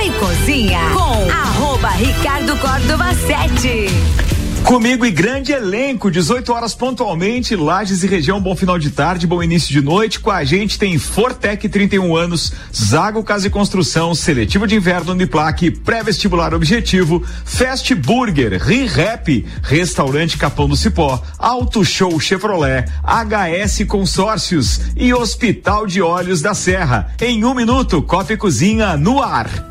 Copa e Cozinha com arroba Ricardo Córdova 7. Comigo e grande elenco, 18 horas pontualmente, Lages e região, bom final de tarde, bom início de noite. Com a gente tem Fortec 31 anos, Zago Casa e Construção, Seletivo de Inverno Uniplaque, Pré-Vestibular Objetivo, Fast Burger, ReRap, Restaurante Capão do Cipó, Auto Show Chevrolet, HS Consórcios e Hospital de Olhos da Serra. Em um minuto, Copa e Cozinha no ar.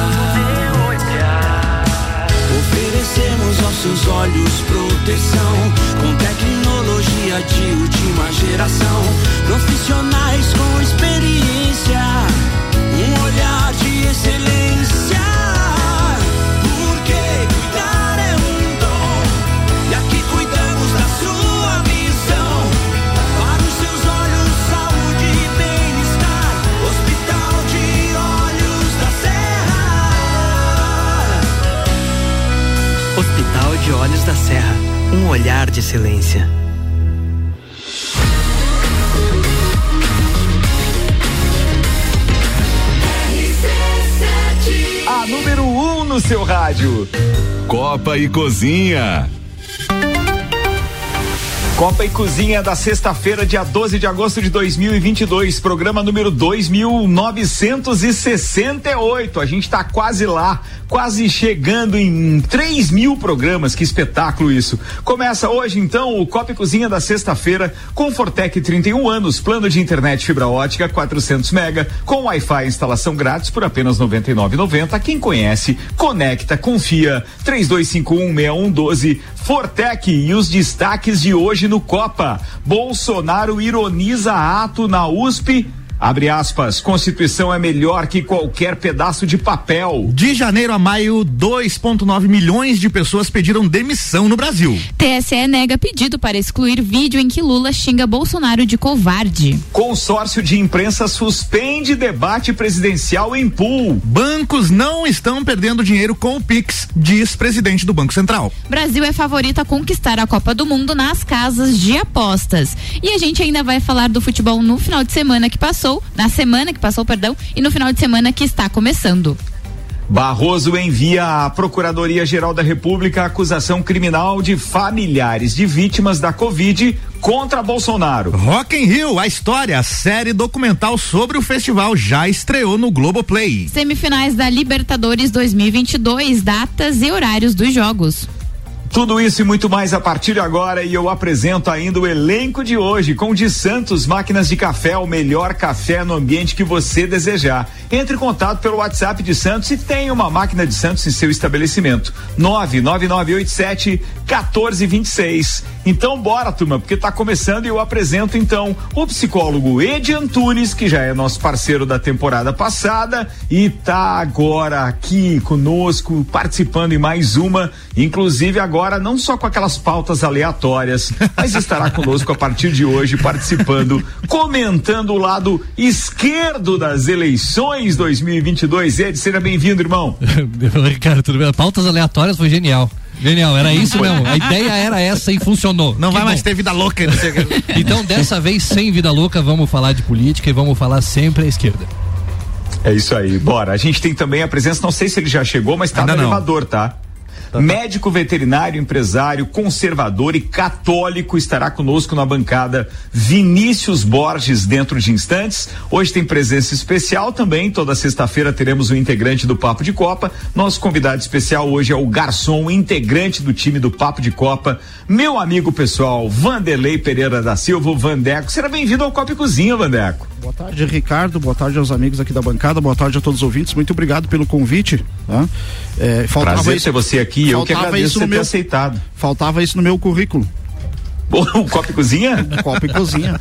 Oferecemos aos seus olhos proteção com tecnologia de última geração. Profissionais com experiência, um olhar de excelência. De Olhos da Serra, um olhar de excelência. A número 1 um no seu rádio. Copa e Cozinha. Copa e Cozinha da sexta-feira, dia 12 de agosto de 2022, programa número 2968. A gente está quase lá, quase chegando em 3 mil programas. Que espetáculo isso! Começa hoje então o Copa e Cozinha da sexta-feira com Fortec 31 anos, plano de internet fibra ótica 400 mega com Wi-Fi instalação grátis por apenas 99,90. Quem conhece, conecta, confia. 32516112 Fortec e os destaques de hoje no Copa. Bolsonaro ironiza ato na USP Abre aspas, Constituição é melhor que qualquer pedaço de papel. De janeiro a maio, 2,9 milhões de pessoas pediram demissão no Brasil. TSE nega pedido para excluir vídeo em que Lula xinga Bolsonaro de covarde. Consórcio de imprensa suspende debate presidencial em pool. Bancos não estão perdendo dinheiro com o Pix, diz presidente do Banco Central. Brasil é favorito a conquistar a Copa do Mundo nas casas de apostas. E a gente ainda vai falar do futebol no final de semana que passou passou, na semana que passou, perdão, e no final de semana que está começando. Barroso envia à Procuradoria-Geral da República acusação criminal de familiares de vítimas da Covid contra Bolsonaro. Rock in Rio, a história, a série documental sobre o festival já estreou no Globoplay. Semifinais da Libertadores 2022, datas e horários dos jogos. Tudo isso e muito mais a partir de agora e eu apresento ainda o elenco de hoje com de Santos Máquinas de Café, o melhor café no ambiente que você desejar. Entre em contato pelo WhatsApp de Santos e tenha uma máquina de Santos em seu estabelecimento. 99987 1426. Então bora, turma, porque está começando e eu apresento então o psicólogo Edi Antunes, que já é nosso parceiro da temporada passada e está agora aqui conosco, participando em mais uma, inclusive agora agora não só com aquelas pautas aleatórias, mas estará conosco a partir de hoje participando, comentando o lado esquerdo das eleições 2022. Ed, seja bem-vindo, irmão. Ricardo, tudo bem? Pautas aleatórias foi genial. Genial, era isso mesmo. A ideia era essa e funcionou. Não que vai bom. mais ter vida louca. então, dessa vez, sem vida louca, vamos falar de política e vamos falar sempre à esquerda. É isso aí, bora. A gente tem também a presença, não sei se ele já chegou, mas tá Ainda no não. elevador, tá? Tá, tá. Médico veterinário, empresário, conservador e católico estará conosco na bancada Vinícius Borges dentro de instantes. Hoje tem presença especial também. Toda sexta-feira teremos um integrante do Papo de Copa. Nosso convidado especial hoje é o garçom, integrante do time do Papo de Copa, meu amigo pessoal, Vanderlei Pereira da Silva, o Vandeco. Será bem-vindo ao Copa e Cozinha, Vandeco. Boa tarde, Ricardo. Boa tarde aos amigos aqui da bancada. Boa tarde a todos os ouvintes. Muito obrigado pelo convite. Tá? É, Prazer isso, ter você aqui. Eu que agradeço ter meu, aceitado. Faltava isso no meu currículo. O copo e cozinha? Copo e cozinha.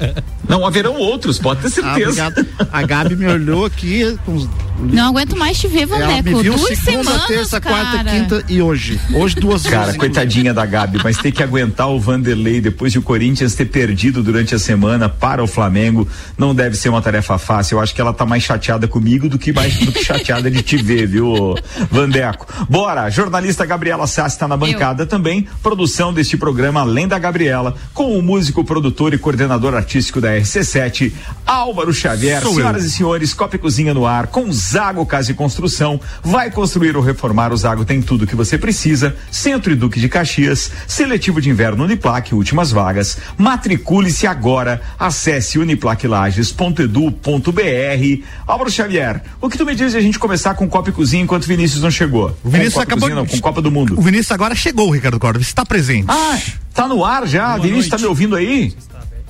Não haverão outros, pode ter certeza. Ah, a Gabi me olhou aqui com Não aguento mais te ver, Ela me Vandeco. viu Duas segunda, semanas, terça, cara. quarta, quinta e hoje. Hoje duas Cara, vezes. coitadinha da Gabi, mas ter que aguentar o Vanderlei depois de o Corinthians ter perdido durante a semana para o Flamengo não deve ser uma tarefa fácil. Eu acho que ela tá mais chateada comigo do que mais do que chateada de te ver, viu, Vandeco? Bora, jornalista Gabriela Sassi está na bancada também, produção deste programa além da Gabriela, com o músico, produtor e coordenador artístico da RC7, Álvaro Xavier. Sou eu. Senhoras e senhores, Copa e Cozinha no ar, com Zago Casa e Construção. Vai construir ou reformar, o Zago tem tudo que você precisa. Centro e Duque de Caxias, seletivo de inverno Uniplaque, últimas vagas. Matricule-se agora. Acesse uniplaquilages.edu.br. Álvaro Xavier, o que tu me diz de a gente começar com Copa e Cozinha enquanto o Vinícius não chegou? O Vinícius Copa acabou Cozinha, não, com Copa do Mundo. O Vinícius agora chegou, Ricardo Cordo. Está presente. Ah, tá no ar já? Vinícius, tá me ouvindo aí?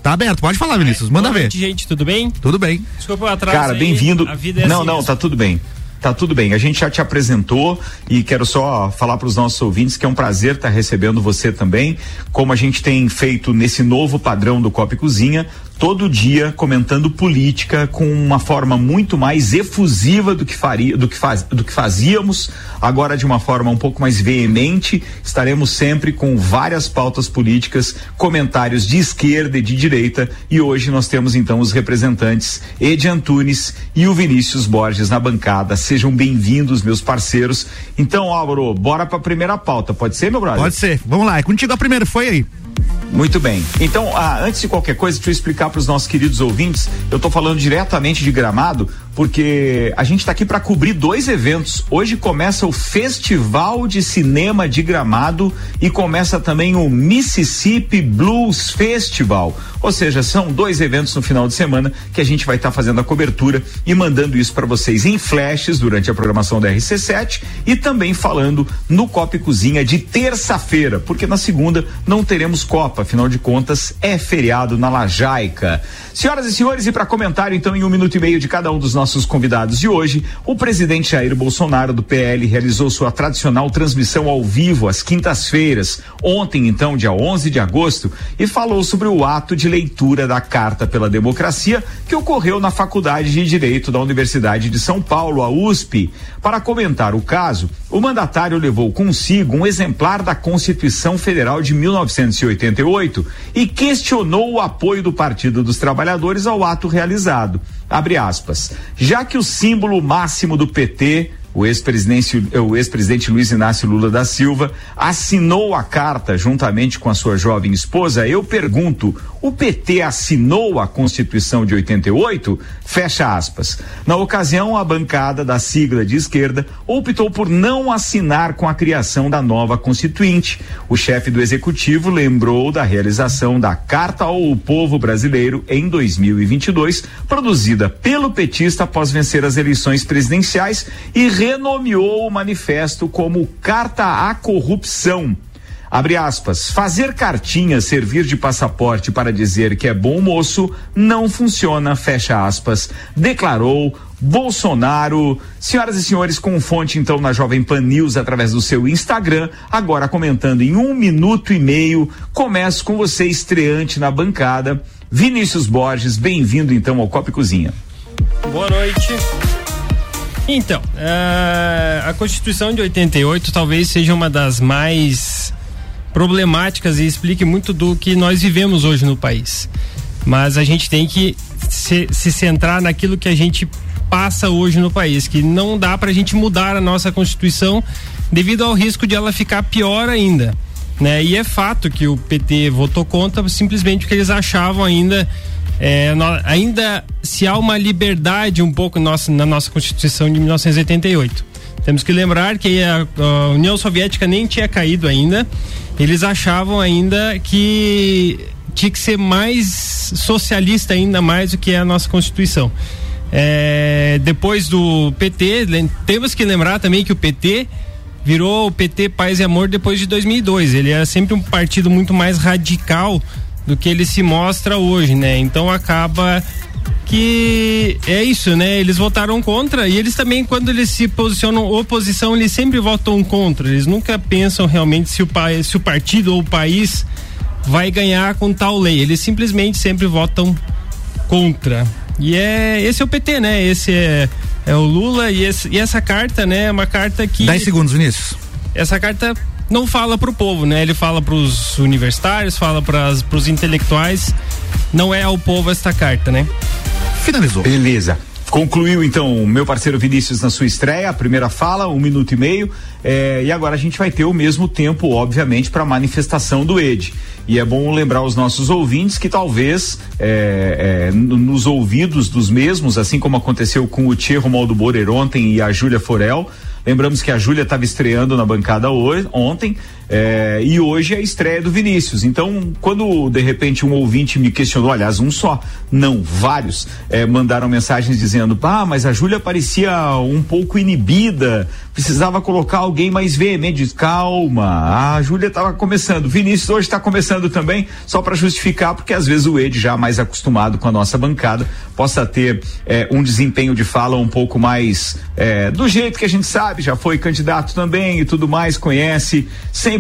Tá aberto, pode falar, Vinícius. Manda Boa ver. noite, gente, tudo bem? Tudo bem. Desculpa o atraso. Cara, bem-vindo. A vida é não, assim não, mesmo. tá tudo bem. Tá tudo bem. A gente já te apresentou e quero só falar para os nossos ouvintes que é um prazer estar recebendo você também. Como a gente tem feito nesse novo padrão do Copa e Cozinha, todo dia comentando política com uma forma muito mais efusiva do que faria, do que faz, do que fazíamos, agora de uma forma um pouco mais veemente. Estaremos sempre com várias pautas políticas, comentários de esquerda e de direita e hoje nós temos então os representantes Edi Antunes e o Vinícius Borges na bancada. Sejam bem-vindos, meus parceiros. Então, Álvaro, bora para a primeira pauta. Pode ser, meu brother? Pode ser. Vamos lá, é contigo a primeira, foi aí. Muito bem. Então, ah, antes de qualquer coisa, deixa eu explicar para os nossos queridos ouvintes. Eu estou falando diretamente de Gramado, porque a gente está aqui para cobrir dois eventos. Hoje começa o Festival de Cinema de Gramado e começa também o Mississippi Blues Festival. Ou seja, são dois eventos no final de semana que a gente vai estar fazendo a cobertura e mandando isso para vocês em flashes durante a programação da RC7 e também falando no Copa e Cozinha de terça-feira, porque na segunda não teremos Copa, afinal de contas é feriado na Lajaica. Senhoras e senhores, e para comentário então em um minuto e meio de cada um dos nossos convidados de hoje, o presidente Jair Bolsonaro do PL realizou sua tradicional transmissão ao vivo às quintas-feiras, ontem então, dia 11 de agosto, e falou sobre o ato de leitura da Carta pela Democracia que ocorreu na Faculdade de Direito da Universidade de São Paulo, a USP. Para comentar o caso, o mandatário levou consigo um exemplar da Constituição Federal de 1988 e questionou o apoio do Partido dos Trabalhadores ao ato realizado. Abre aspas. Já que o símbolo máximo do PT o ex-presidente, ex-presidente Luiz Inácio Lula da Silva assinou a carta juntamente com a sua jovem esposa. Eu pergunto: o PT assinou a Constituição de 88? Fecha aspas. Na ocasião, a bancada da sigla de esquerda optou por não assinar com a criação da nova Constituinte. O chefe do executivo lembrou da realização da Carta ao Povo Brasileiro em 2022, produzida pelo petista após vencer as eleições presidenciais e renomeou o manifesto como Carta à Corrupção. Abre aspas, fazer cartinha servir de passaporte para dizer que é bom moço não funciona, fecha aspas, declarou Bolsonaro. Senhoras e senhores, com fonte então na Jovem Pan News através do seu Instagram, agora comentando em um minuto e meio. Começo com você, estreante na bancada. Vinícius Borges, bem-vindo então ao Copa Cozinha. Boa noite. Então, eh, a Constituição de 88 talvez seja uma das mais problemáticas e explique muito do que nós vivemos hoje no país. Mas a gente tem que se, se centrar naquilo que a gente passa hoje no país, que não dá para a gente mudar a nossa Constituição devido ao risco de ela ficar pior ainda. Né? E é fato que o PT votou contra simplesmente porque eles achavam ainda é, ainda se há uma liberdade um pouco nossa, na nossa Constituição de 1988. Temos que lembrar que a, a, União Soviética nem tinha caído ainda. Eles achavam ainda que tinha que ser mais socialista ainda mais do que a nossa Constituição. É, depois do PT, temos que lembrar também que o PT virou o PT Paz e Amor depois de 2002. Ele era sempre um partido muito mais radical do que ele se mostra hoje, né? Então acaba que é isso, né? Eles votaram contra e eles também, quando eles se posicionam oposição, eles sempre votam contra. Eles nunca pensam realmente se o, se o partido ou o país vai ganhar com tal lei. Eles simplesmente sempre votam contra. E é esse é o PT, né? Esse é É o Lula e, esse, e essa carta, né, é uma carta que 10 segundos, Vinícius. essa carta não fala pro povo, né? Ele fala pros universitários, fala pras, pros intelectuais. Não é ao povo esta carta, né? Finalizou. Beleza. Concluiu então o meu parceiro Vinícius na sua estreia, a primeira fala, um minuto e meio. eh, e agora a gente vai ter o mesmo tempo, obviamente, para a manifestação do ED. E é bom lembrar os nossos ouvintes que talvez eh, n- nos ouvidos dos mesmos, assim como aconteceu com o Tchê Romaldo Borer ontem e a Júlia Forel. Lembramos que a Júlia estava estreando na bancada hoje, ontem. Eh, e hoje é a estreia do Vinícius. Então, quando de repente um ouvinte me questionou, aliás, um só, não, vários, eh, mandaram mensagens dizendo: Ah, mas a Júlia parecia um pouco inibida, precisava colocar alguém mais veemente. Calma, a Júlia estava começando. Vinícius hoje está começando também, só para justificar, porque às vezes o Ed, já mais acostumado com a nossa bancada, possa ter eh, um desempenho de fala um pouco mais eh, do jeito que a gente sabe, já foi candidato também e tudo mais, conhece,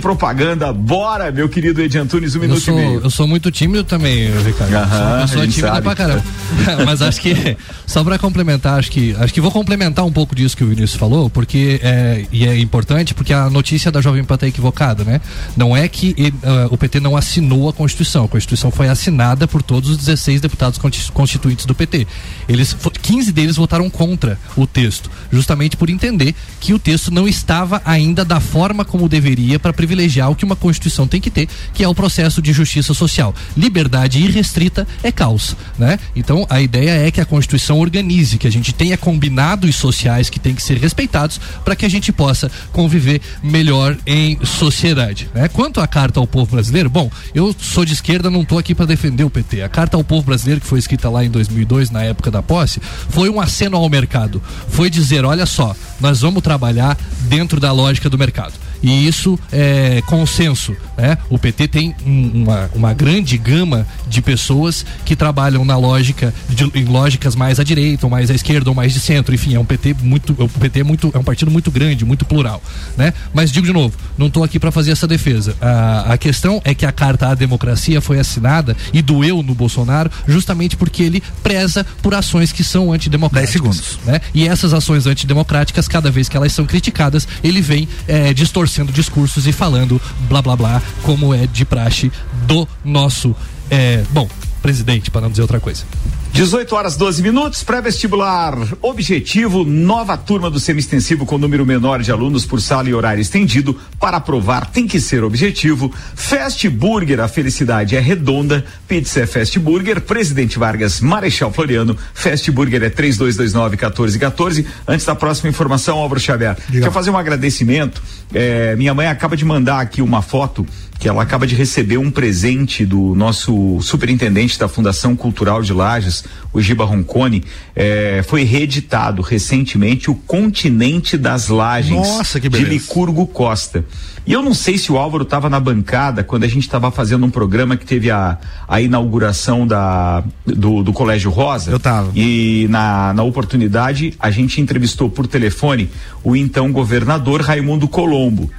sem propaganda. Bora, meu querido Ed Antunes, um Eu minuto sou, e meio. eu sou muito tímido também, Ricardo. Aham, sou uma a pessoa tímida sabe. pra caramba. Mas acho que, só pra complementar, acho que, acho que vou complementar um pouco disso que o Vinícius falou, porque é, e é importante, porque a notícia da Jovem Pan tá equivocada, né? Não é que ele, ah, o PT não assinou a Constituição. A Constituição foi assinada por todos os 16 deputados constituintes do PT. Eles, fo- 15 deles votaram contra o texto, justamente por entender que o texto não estava ainda da forma como deveria para privilegiar o que uma Constituição tem que ter, que é o processo de justiça social. Liberdade irrestrita é caos, né? Então a ideia é que a Constituição organize, que a gente tenha combinados sociais que têm que ser respeitados para que a gente possa conviver melhor em sociedade, né? Quanto à carta ao povo brasileiro, bom, eu sou de esquerda, não estou aqui para defender o PT. A carta ao povo brasileiro que foi escrita lá em 2002, na época da posse, foi um aceno ao mercado. Foi dizer, olha só, nós vamos trabalhar dentro da lógica do mercado. E isso é consenso, né? O PT tem um- uma, uma grande gama de pessoas que trabalham na lógica, de, em lógicas mais à direita, ou mais à esquerda, ou mais de centro, enfim, é um PT muito, o PT é muito, é um partido muito grande, muito plural, né? Mas digo de novo, não estou aqui para fazer essa defesa. A, a questão é que a carta à democracia foi assinada e doeu no Bolsonaro justamente porque ele preza por ações que são antidemocráticas. 10 segundos. né? E essas ações antidemocráticas, cada vez que elas são criticadas, ele vem eh, distorcendo discursos e falando blá blá blá, como é de praxe do nosso, eh, bom, presidente, para não dizer outra coisa. 18 horas 12 minutos, pré-vestibular. Objetivo: nova turma do semi-extensivo com número menor de alunos por sala e horário estendido. Para aprovar, tem que ser objetivo. Fast Burger, a felicidade é redonda. Pizza é Fast Burger. Presidente Vargas, Marechal Floriano. Fast Burger é 3229-1414. Antes da próxima informação, Álvaro Xavier, quero fazer um agradecimento. É, minha mãe acaba de mandar aqui uma foto que ela acaba de receber um presente do nosso superintendente da Fundação Cultural de Lages, o Giba Roncone. É, foi reeditado recentemente o Continente das Lages Nossa, que de. Licurgo Costa. E eu não sei se o Álvaro estava na bancada quando a gente estava fazendo um programa que teve a, a inauguração da, do, do Colégio Rosa. Eu tava. E na, na oportunidade a gente entrevistou por telefone o então governador Raimundo Colombo.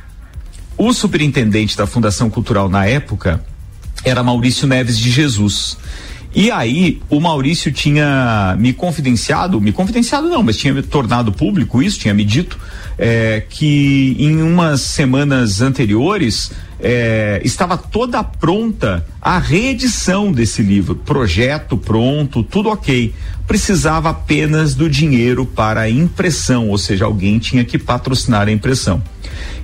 O superintendente da Fundação Cultural na época era Maurício Neves de Jesus. E aí, o Maurício tinha me confidenciado, me confidenciado não, mas tinha me tornado público isso, tinha me dito, eh, que em umas semanas anteriores eh, estava toda pronta a reedição desse livro, projeto pronto, tudo ok. Precisava apenas do dinheiro para a impressão, ou seja, alguém tinha que patrocinar a impressão.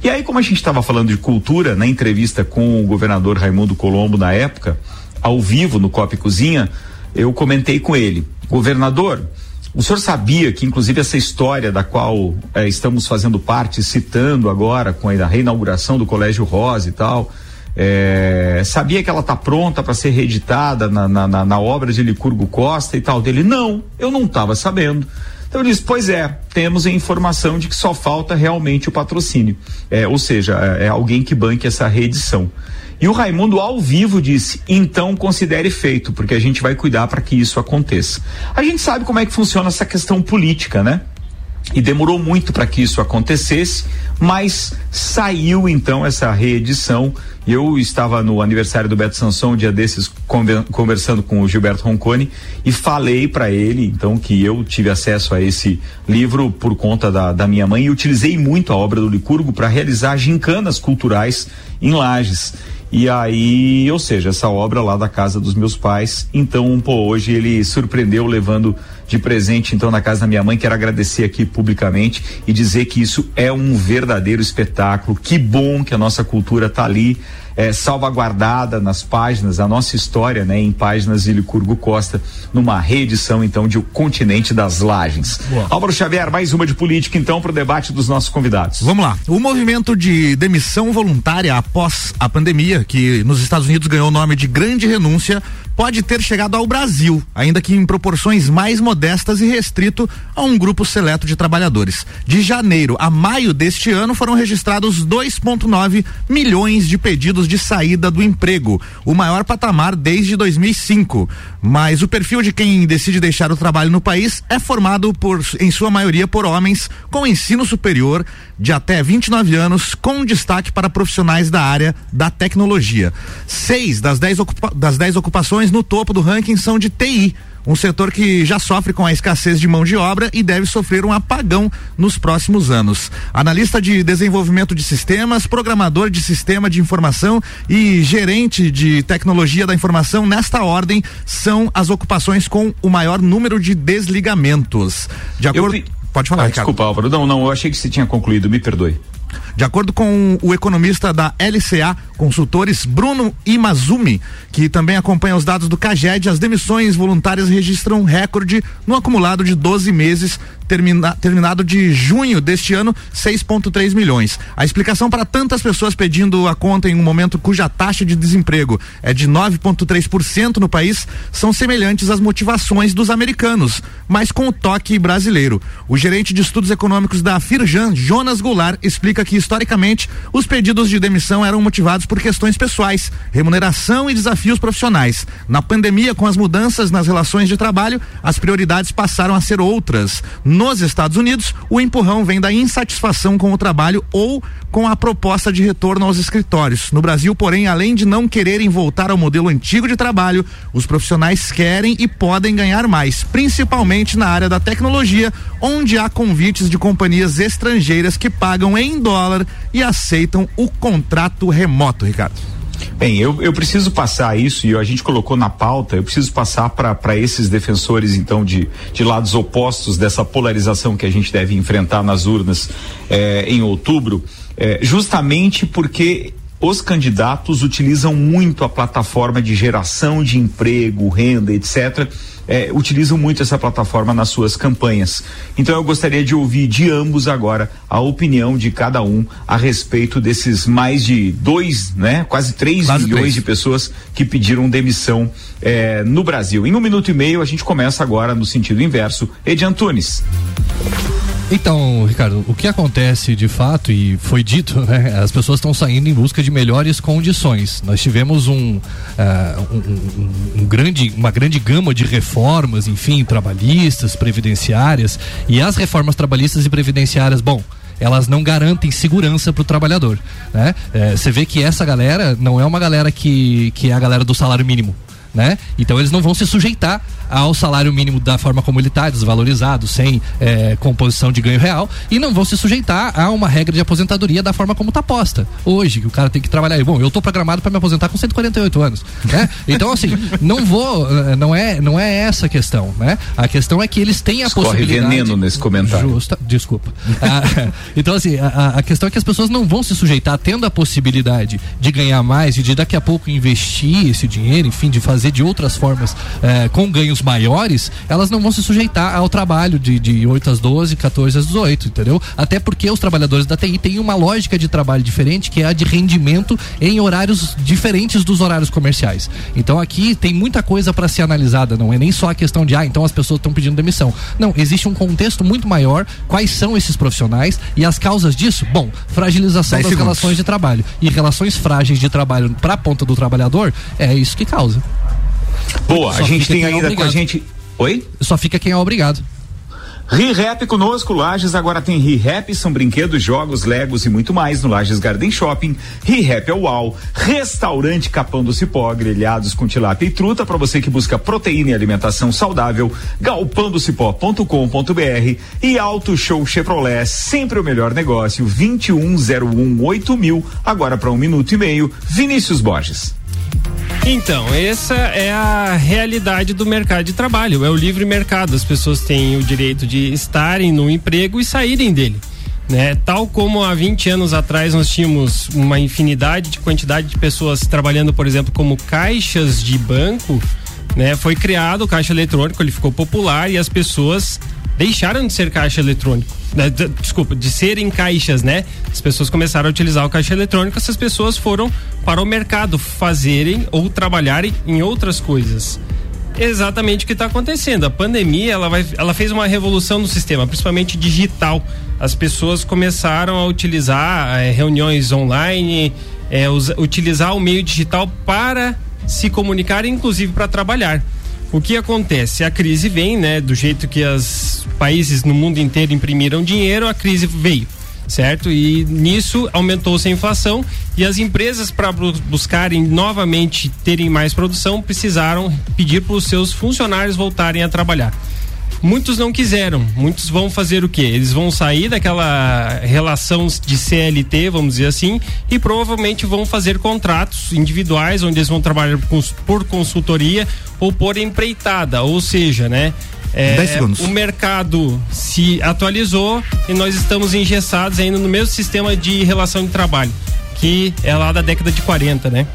E aí, como a gente estava falando de cultura, na entrevista com o governador Raimundo Colombo na época, ao vivo no Copa e Cozinha, eu comentei com ele, governador, o senhor sabia que, inclusive, essa história da qual eh, estamos fazendo parte, citando agora com a reinauguração do Colégio Rosa e tal, eh, sabia que ela está pronta para ser reeditada na, na, na, obra de Licurgo Costa e tal? Dele, não, eu não estava sabendo. Então eu disse, pois é, temos a informação de que só falta realmente o patrocínio. É, ou seja, é, é alguém que banque essa reedição. E o Raimundo ao vivo disse: então considere feito, porque a gente vai cuidar para que isso aconteça. A gente sabe como é que funciona essa questão política, né? E demorou muito para que isso acontecesse, mas saiu então essa reedição Eu estava no aniversário do Beto Sanson, um dia desses, conversando com o Gilberto Roncone e falei para ele, então, que eu tive acesso a esse livro por conta da, da minha mãe e utilizei muito a obra do Licurgo para realizar gincanas culturais em Lages. E aí, ou seja, essa obra lá da casa dos meus pais. Então, pô, hoje ele surpreendeu levando de presente então na casa da minha mãe. Quero agradecer aqui publicamente e dizer que isso é um verdadeiro espetáculo. Que bom que a nossa cultura tá ali é, salvaguardada nas páginas, a nossa história, né, em páginas de Licurgo Costa, numa reedição então de O Continente das Lagens. Boa. Álvaro Xavier, mais uma de política então para o debate dos nossos convidados. Vamos lá. O movimento de demissão voluntária após a pandemia, que nos Estados Unidos ganhou o nome de Grande Renúncia, pode ter chegado ao Brasil, ainda que em proporções mais modestas e restrito a um grupo seleto de trabalhadores. De janeiro a maio deste ano foram registrados 2,9 milhões de pedidos de saída do emprego, o maior patamar desde 2005. Mas o perfil de quem decide deixar o trabalho no país é formado por, em sua maioria, por homens com ensino superior de até 29 anos, com destaque para profissionais da área da tecnologia. Seis das dez, ocupa das dez ocupações no topo do ranking são de TI, um setor que já sofre com a escassez de mão de obra e deve sofrer um apagão nos próximos anos. Analista de desenvolvimento de sistemas, programador de sistema de informação e gerente de tecnologia da informação, nesta ordem, são as ocupações com o maior número de desligamentos. De acordo. Eu... Pode falar, ah, Desculpa, Álvaro. Não, não, eu achei que você tinha concluído, me perdoe. De acordo com o economista da LCA Consultores, Bruno Imazumi, que também acompanha os dados do CAGED, as demissões voluntárias registram recorde no acumulado de 12 meses, termina, terminado de junho deste ano, 6,3 milhões. A explicação para tantas pessoas pedindo a conta em um momento cuja taxa de desemprego é de 9,3% no país são semelhantes às motivações dos americanos, mas com o toque brasileiro. O gerente de estudos econômicos da Firjan, Jonas Goulart, explica que historicamente os pedidos de demissão eram motivados por questões pessoais, remuneração e desafios profissionais. Na pandemia, com as mudanças nas relações de trabalho, as prioridades passaram a ser outras. Nos Estados Unidos, o empurrão vem da insatisfação com o trabalho ou com a proposta de retorno aos escritórios. No Brasil, porém, além de não quererem voltar ao modelo antigo de trabalho, os profissionais querem e podem ganhar mais, principalmente na área da tecnologia, onde há convites de companhias estrangeiras que pagam em dólar e aceitam o contrato remoto, Ricardo. Bem, eu, eu preciso passar isso e a gente colocou na pauta, eu preciso passar para esses defensores, então, de, de lados opostos dessa polarização que a gente deve enfrentar nas urnas eh, em outubro, eh, justamente porque os candidatos utilizam muito a plataforma de geração de emprego, renda, etc é, utilizam muito essa plataforma nas suas campanhas. Então eu gostaria de ouvir de ambos agora a opinião de cada um a respeito desses mais de dois, né, quase três quase milhões três. de pessoas que pediram demissão é, no Brasil. Em um minuto e meio a gente começa agora no sentido inverso. Edi Antunes. Então, Ricardo, o que acontece de fato, e foi dito, né? As pessoas estão saindo em busca de melhores condições. Nós tivemos um, uh, um, um, grande, uma grande gama de reformas, enfim, trabalhistas, previdenciárias, e as reformas trabalhistas e previdenciárias, bom, elas não garantem segurança para o trabalhador. Né? É, você vê que essa galera não é uma galera que, que é a galera do salário mínimo né? Então eles não vão se sujeitar ao salário mínimo da forma como ele está, desvalorizado, sem é, composição de ganho real, e não vão se sujeitar a uma regra de aposentadoria da forma como está posta. Hoje, que o cara tem que trabalhar. Bom, eu estou programado para me aposentar com 148 anos, né? Então, assim, não vou, não é, não é essa a questão, né? A questão é que eles têm a Escorre possibilidade. veneno nesse comentário. Justa, desculpa. ah, então, assim, a, a questão é que as pessoas não vão se sujeitar tendo a possibilidade de ganhar mais e de daqui a pouco investir esse dinheiro, enfim, de fazer de outras formas é, com ganhos maiores, elas não vão se sujeitar ao trabalho de, de 8 às 12, 14 às 18, entendeu? Até porque os trabalhadores da TI têm uma lógica de trabalho diferente, que é a de rendimento em horários diferentes dos horários comerciais. Então aqui tem muita coisa para ser analisada, não é nem só a questão de, ah, então as pessoas estão pedindo demissão. Não, existe um contexto muito maior, quais são esses profissionais e as causas disso? Bom, fragilização das segundos. relações de trabalho. E relações frágeis de trabalho para a ponta do trabalhador, é isso que causa. Boa, Só a gente tem ainda é com a gente. Oi? Só fica quem é obrigado. ReHap conosco, Lages agora tem ReHap, são brinquedos, jogos, legos e muito mais no Lages Garden Shopping. ReHap é o UAU, restaurante Capão do Cipó, grelhados com tilápia e truta para você que busca proteína e alimentação saudável, galpandocipó.com.br e Auto Show Chevrolet, sempre o melhor negócio, 21018000, mil, agora para um minuto e meio, Vinícius Borges. Então, essa é a realidade do mercado de trabalho, é o livre mercado. As pessoas têm o direito de estarem no emprego e saírem dele. Né? Tal como há 20 anos atrás nós tínhamos uma infinidade de quantidade de pessoas trabalhando, por exemplo, como caixas de banco, né? Foi criado o caixa eletrônico, ele ficou popular e as pessoas deixaram de ser caixa eletrônico. Né? Desculpa, de serem caixas, né? As pessoas começaram a utilizar o caixa eletrônico, essas pessoas foram para o mercado fazerem ou trabalharem em outras coisas. Exatamente o que está acontecendo. A pandemia ela, vai, ela fez uma revolução no sistema, principalmente digital. As pessoas começaram a utilizar é, reuniões online, é, utilizar o meio digital para se comunicar, inclusive para trabalhar. O que acontece? A crise vem, né? Do jeito que os países no mundo inteiro imprimiram dinheiro, a crise veio, certo? E nisso aumentou-se a inflação e as empresas, para buscarem novamente terem mais produção, precisaram pedir para os seus funcionários voltarem a trabalhar. Muitos não quiseram. Muitos vão fazer o quê? Eles vão sair daquela relação de CLT, vamos dizer assim, e provavelmente vão fazer contratos individuais, onde eles vão trabalhar por consultoria ou por empreitada. Ou seja, né? É, o mercado se atualizou e nós estamos engessados ainda no mesmo sistema de relação de trabalho, que é lá da década de 40, né?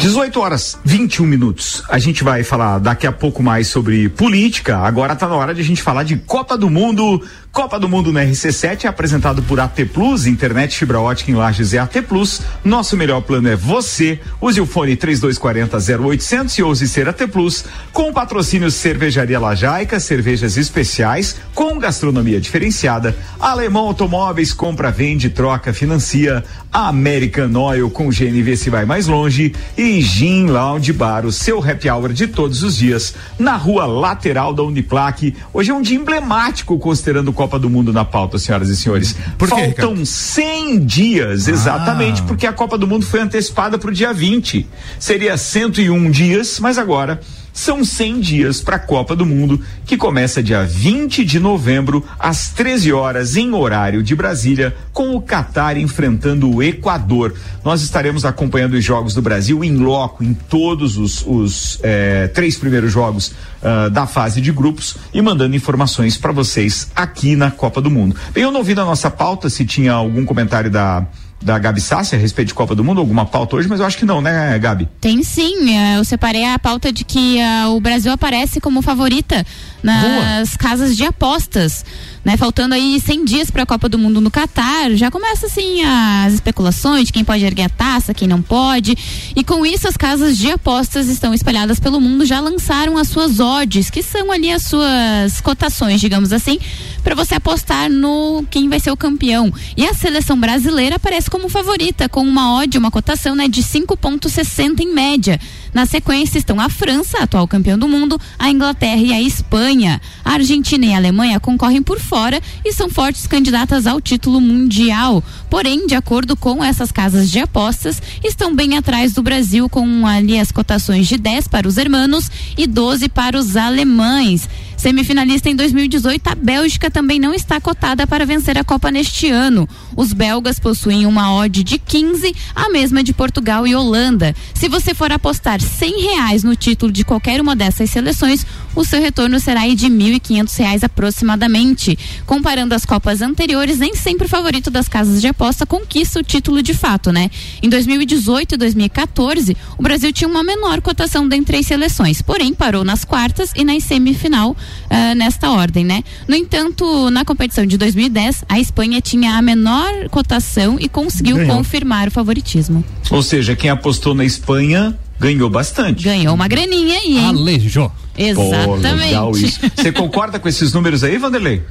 18 horas 21 minutos. A gente vai falar daqui a pouco mais sobre política. Agora está na hora de a gente falar de Copa do Mundo Copa do Mundo no RC7 é apresentado por AT Plus, internet fibra ótica em Lages é AT Plus. Nosso melhor plano é você. Use o fone 3240 0800 e ouse ser AT Plus. Com o patrocínio Cervejaria Lajaica, cervejas especiais com gastronomia diferenciada. Alemão Automóveis compra, vende, troca, financia. American Oil com GNV se vai mais longe e Gin Lounge Bar, o seu happy hour de todos os dias na rua lateral da Uniplaque. Hoje é um dia emblemático considerando Copa do Mundo na pauta, senhoras e senhores. Por Faltam quê, 100 dias, ah. exatamente, porque a Copa do Mundo foi antecipada para o dia 20. Seria 101 dias, mas agora são 100 dias para a Copa do Mundo, que começa dia 20 de novembro, às 13 horas, em horário de Brasília, com o Catar enfrentando o Equador. Nós estaremos acompanhando os jogos do Brasil em loco, em todos os, os eh, três primeiros jogos uh, da fase de grupos e mandando informações para vocês aqui na Copa do Mundo. Bem, eu não vi na nossa pauta se tinha algum comentário da da Gabi Sassi a respeito de Copa do Mundo? Alguma pauta hoje? Mas eu acho que não, né, Gabi? Tem sim. É, eu separei a pauta de que uh, o Brasil aparece como favorita nas Boa. casas de apostas né? Faltando aí 100 dias para a Copa do Mundo no Catar, já começa assim as especulações de quem pode erguer a taça, quem não pode. E com isso as casas de apostas estão espalhadas pelo mundo já lançaram as suas odds, que são ali as suas cotações, digamos assim, para você apostar no quem vai ser o campeão. E a seleção brasileira aparece como favorita com uma odd, uma cotação, né, de 5.60 em média. Na sequência estão a França, atual campeão do mundo, a Inglaterra e a Espanha. A Argentina e a Alemanha concorrem por fora e são fortes candidatas ao título mundial. Porém, de acordo com essas casas de apostas, estão bem atrás do Brasil com ali as cotações de 10 para os hermanos e 12 para os alemães. Semifinalista em 2018, a Bélgica também não está cotada para vencer a Copa neste ano. Os belgas possuem uma odd de 15, a mesma de Portugal e Holanda. Se você for apostar 100 reais no título de qualquer uma dessas seleções, o seu retorno será de R$ 1.500 aproximadamente. Comparando as Copas anteriores, nem sempre o favorito das casas de aposta conquista o título de fato, né? Em 2018 e 2014, o Brasil tinha uma menor cotação dentre as seleções, porém parou nas quartas e na semifinal uh, nesta ordem, né? No entanto, na competição de 2010, a Espanha tinha a menor cotação e conseguiu Ganhou. confirmar o favoritismo. Ou seja, quem apostou na Espanha ganhou bastante. Ganhou uma graninha aí, hein? Alejou. Exatamente. Você concorda com esses números aí, Vanderlei?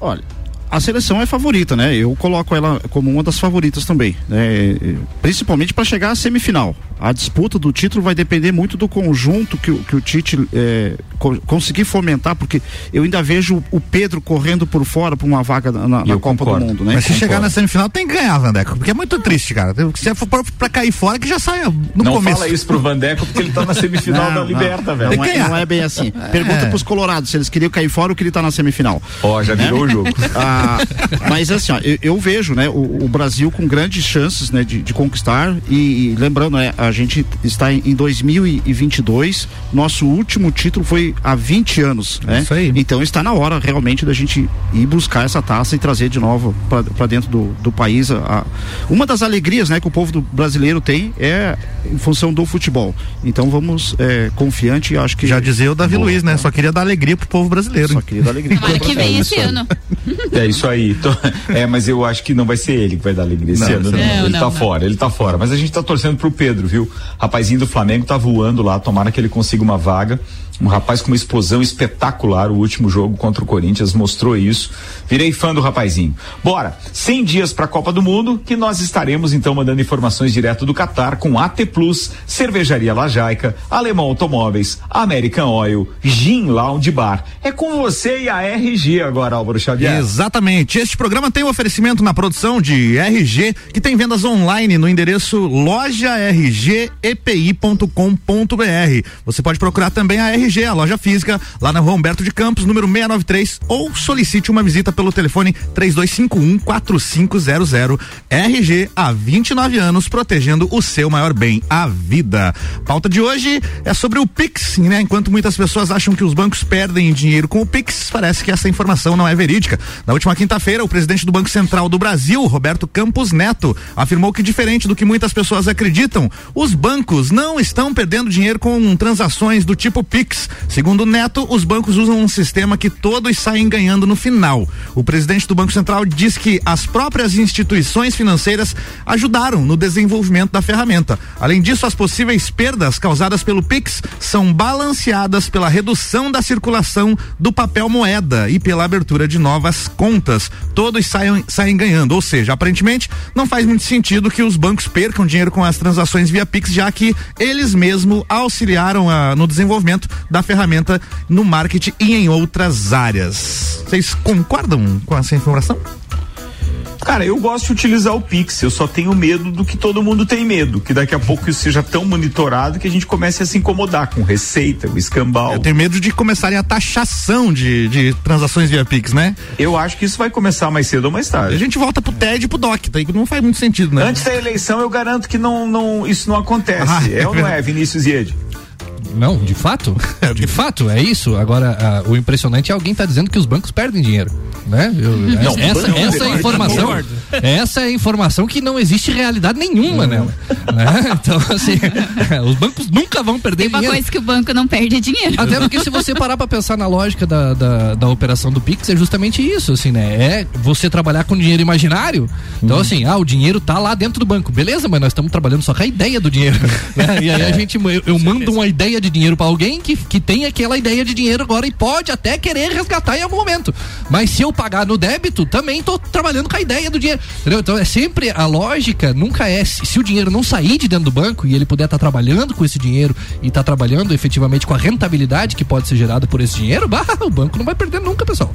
Olha, a seleção é favorita, né? Eu coloco ela como uma das favoritas também, né? Principalmente para chegar à semifinal. A disputa do título vai depender muito do conjunto que, o- que o Tite é, co- conseguir fomentar, porque eu ainda vejo o Pedro correndo por fora para uma vaga na, na Copa concordo. do Mundo, né? Mas se chegar na semifinal tem que ganhar, Vandeco, porque é muito triste, cara. Se for pra- pra cair fora, que já saia no não começo. fala isso pro Vandeco porque ele tá na semifinal da Liberta, velho. Não, é, não é bem assim. Pergunta pros Colorados se eles queriam cair fora ou que ele tá na semifinal. Ó, já virou o jogo. Ah, mas assim, ó, eu, eu vejo, né, o, o Brasil com grandes chances, né, de, de conquistar e, e lembrando, né, a gente está em, em 2022, nosso último título foi há 20 anos, né? Isso aí. Então está na hora realmente da gente ir buscar essa taça e trazer de novo para dentro do, do país. A, a- uma das alegrias, né, que o povo do brasileiro tem é em função do futebol. Então vamos é, confiante, acho que Já dizia o Davi Luiz, né? Só queria dar alegria pro povo brasileiro. Só queria dar alegria. Tomara que venha É esse aí. ano. É isso aí. Tô- É, mas eu acho que não vai ser ele que vai dar alegria esse Não, ano. não. Não. Não, ele não, tá não. fora, ele tá fora. Mas a gente tá torcendo pro Pedro, viu? Rapazinho do Flamengo tá voando lá, tomara que ele consiga uma vaga. Um rapaz com uma explosão espetacular. O último jogo contra o Corinthians mostrou isso. Virei fã do rapazinho. Bora, 100 dias pra Copa do Mundo, que nós estaremos então mandando informações direto do Catar com AT Plus, Cervejaria Lajaica, Alemão Automóveis, American Oil, Gin Lounge Bar. É com você e a RG agora, Álvaro Xavier. Exatamente. Este programa tem um oferecimento na produção de RG, que tem vendas online no endereço lojargepi.com.br. Você pode procurar também a RG, a loja física, lá na rua Humberto de Campos, número 693, ou solicite uma visita pelo telefone 3251-4500. RG, há 29 anos, protegendo o seu maior bem, a vida. Pauta de hoje é sobre o Pix, né? Enquanto muitas pessoas acham que os bancos perdem dinheiro com o Pix, parece que essa informação não é verídica. Na última quinta-feira, o presidente do Banco Central do Brasil, Roberto Campos Neto, afirmou que diferente do que muitas pessoas acreditam, os bancos não estão perdendo dinheiro com transações do tipo Pix. Segundo Neto, os bancos usam um sistema que todos saem ganhando no final. O presidente do Banco Central diz que as próprias instituições financeiras ajudaram no desenvolvimento da ferramenta. Além disso, as possíveis perdas causadas pelo Pix são balanceadas pela redução da circulação do papel moeda e pela abertura de novas contas. Todos saem, saem ganhando, ou seja, aparentemente não faz muito sentido que os bancos percam dinheiro com as transações via Pix, já que eles mesmos auxiliaram ah, no desenvolvimento da ferramenta no marketing e em outras áreas. Vocês concordam com essa informação? Cara, eu gosto de utilizar o Pix, eu só tenho medo do que todo mundo tem medo, que daqui a pouco isso seja tão monitorado que a gente comece a se incomodar com receita, o escambau. Eu tenho medo de começarem a taxação de, de transações via Pix, né? Eu acho que isso vai começar mais cedo ou mais A tarde. gente volta pro TED e pro DOC, daí que não faz muito sentido, né? Antes da eleição, eu garanto que não, não, isso não acontece. Ah, é ou não é, Vinícius Iede? Não, de fato. De fato, é isso. Agora, ah, o impressionante é alguém tá dizendo que os bancos perdem dinheiro. Né? Eu- Não, essa, banco essa é não, a informação. concordo. Essa é a informação que não existe realidade nenhuma nela. né? Então, assim, os bancos nunca vão perder Tem uma dinheiro. coisa que o banco não perde dinheiro. Até porque se você parar pra pensar na lógica da, da, da operação do Pix, é justamente isso, assim, né? É você trabalhar com dinheiro imaginário. Então, assim, ah, o dinheiro tá lá dentro do banco. Beleza, mas nós estamos trabalhando só com a ideia do dinheiro. né? E aí a gente, eu, eu mando uma ideia de dinheiro pra alguém que, que tem aquela ideia de dinheiro agora e pode até querer resgatar em algum momento. Mas se eu pagar no débito, também tô trabalhando com a ideia do dinheiro. Entendeu? Então é sempre a lógica, nunca é se, o dinheiro não sair de dentro do banco e ele puder estar trabalhando com esse dinheiro e estar trabalhando efetivamente com a rentabilidade que pode ser gerada por esse dinheiro, bah, o banco não vai perder nunca, pessoal.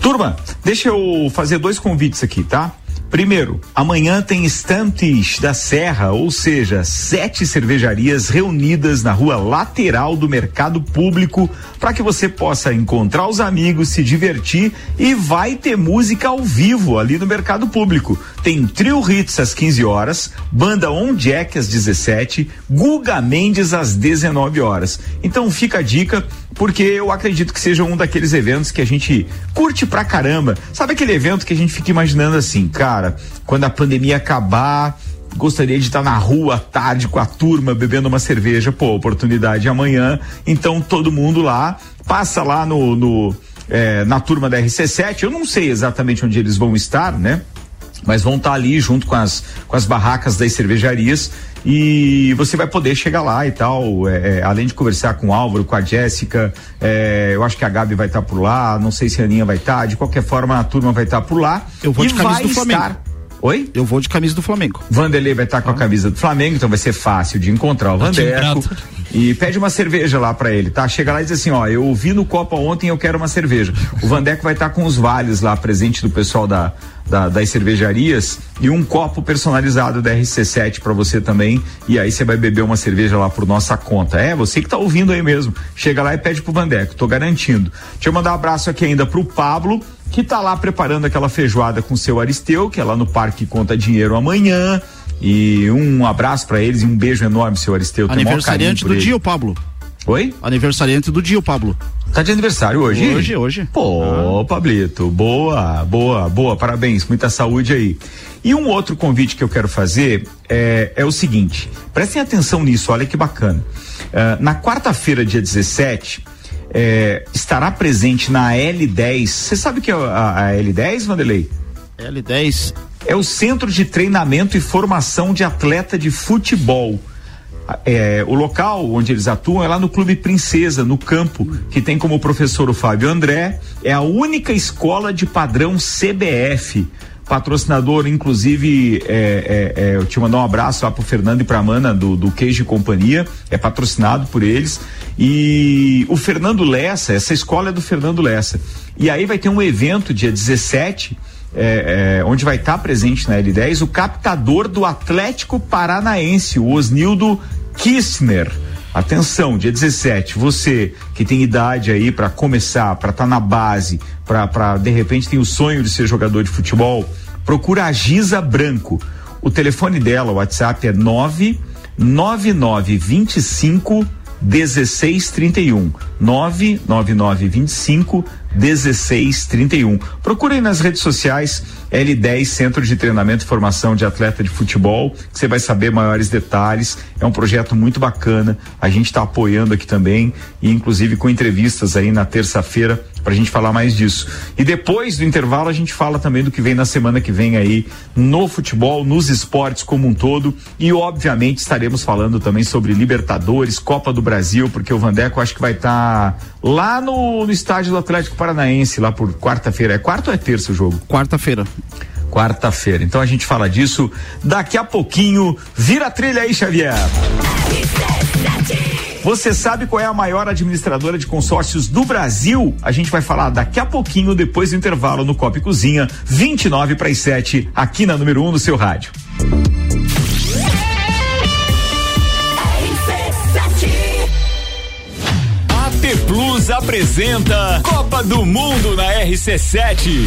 Turma, deixa eu fazer dois convites aqui, tá? Primeiro, amanhã tem Estantes da Serra, ou seja, sete cervejarias reunidas na rua lateral do mercado público para que você possa encontrar os amigos, se divertir e vai ter música ao vivo ali no mercado público. Tem Trio Hits às 15 horas, Banda On Jack às 17, Guga Mendes às 19 horas. Então fica a dica, porque eu acredito que seja um daqueles eventos que a gente curte pra caramba. Sabe aquele evento que a gente fica imaginando assim, cara, quando a pandemia acabar, gostaria de estar na rua à tarde com a turma bebendo uma cerveja, pô, oportunidade amanhã. Então todo mundo lá, passa lá no, no eh, na turma da RC7, eu não sei exatamente onde eles vão estar, né? Mas vão estar ali junto com as, com as barracas das cervejarias e você vai poder chegar lá e tal, é, é, além de conversar com o Álvaro, com a Jéssica, é, eu acho que a Gabi vai estar por lá, não sei se a Aninha vai estar, de qualquer forma a turma vai estar por lá Eu vou e de camisa do Flamengo. estar Oi? Eu vou de camisa do Flamengo. Vanderlei vai estar com a camisa do Flamengo, então vai ser fácil de encontrar o Vandeco. E pede uma cerveja lá pra ele, tá? Chega lá e diz assim, ó, eu ouvi no Copa ontem, eu quero uma cerveja. O Vandeco vai estar com os vales lá, presente do pessoal da, da, das cervejarias e um copo personalizado da RC7 para você também. E aí você vai beber uma cerveja lá por nossa conta. É, você que tá ouvindo aí mesmo. Chega lá e pede pro Vandeco, tô garantindo. Deixa eu mandar um abraço aqui ainda pro Pablo, que tá lá preparando aquela feijoada com o seu Aristeu, que é lá no Parque Conta Dinheiro amanhã. E um abraço para eles e um beijo enorme, seu Aristeu. Aniversariante do ele. dia, o Pablo. Oi? Aniversariante do dia, o Pablo. Tá de aniversário hoje? Hoje, hoje. Pô, Pablito, boa, boa, boa, parabéns, muita saúde aí. E um outro convite que eu quero fazer é, é o seguinte: prestem atenção nisso, olha que bacana. Ah, na quarta-feira, dia 17, é, estará presente na L10. Você sabe o que é a, a L10, Vanderlei? L10. É o Centro de Treinamento e Formação de Atleta de Futebol. É, o local onde eles atuam é lá no Clube Princesa, no campo, que tem como professor o Fábio André. É a única escola de padrão CBF. Patrocinador, inclusive, é, é, é, eu te mandar um abraço lá pro Fernando e pra Mana do, do Queijo e Companhia, é patrocinado por eles. E o Fernando Lessa, essa escola é do Fernando Lessa. E aí vai ter um evento dia 17 é, é, onde vai estar presente na L10 o captador do Atlético Paranaense, o Osnildo Kistner. Atenção, dia 17, você que tem idade aí para começar, para estar na base, para de repente tem o sonho de ser jogador de futebol, procura a Giza Branco. O telefone dela, o WhatsApp é 99925 1631 99925 1631. Procurem nas redes sociais L10 Centro de Treinamento e Formação de Atleta de Futebol, que você vai saber maiores detalhes. É um projeto muito bacana. A gente está apoiando aqui também e inclusive com entrevistas aí na terça-feira para a gente falar mais disso. E depois do intervalo a gente fala também do que vem na semana que vem aí no futebol, nos esportes como um todo e obviamente estaremos falando também sobre Libertadores, Copa do Brasil, porque o Vandeco acho que vai estar lá no, no estádio do Atlético Paranaense lá por quarta-feira. É quarta ou é terça o jogo? Quarta-feira. Quarta-feira. Então a gente fala disso daqui a pouquinho. Vira a trilha aí, Xavier. Você sabe qual é a maior administradora de consórcios do Brasil? A gente vai falar daqui a pouquinho, depois do intervalo no Copa Cozinha, 29 para as 7, aqui na número 1 um no seu rádio. AT Plus apresenta Copa do Mundo na RC7.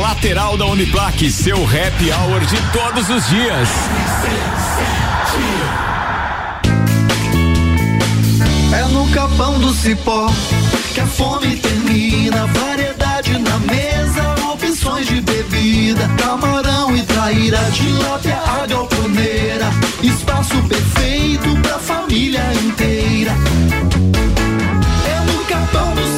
lateral da Uniplaque. Seu happy hour de todos os dias. É no capão do cipó que a fome termina. Variedade na mesa, opções de bebida. Camarão e traíra, tilápia, a galponeira. Espaço perfeito pra família inteira. É no capão do cipó.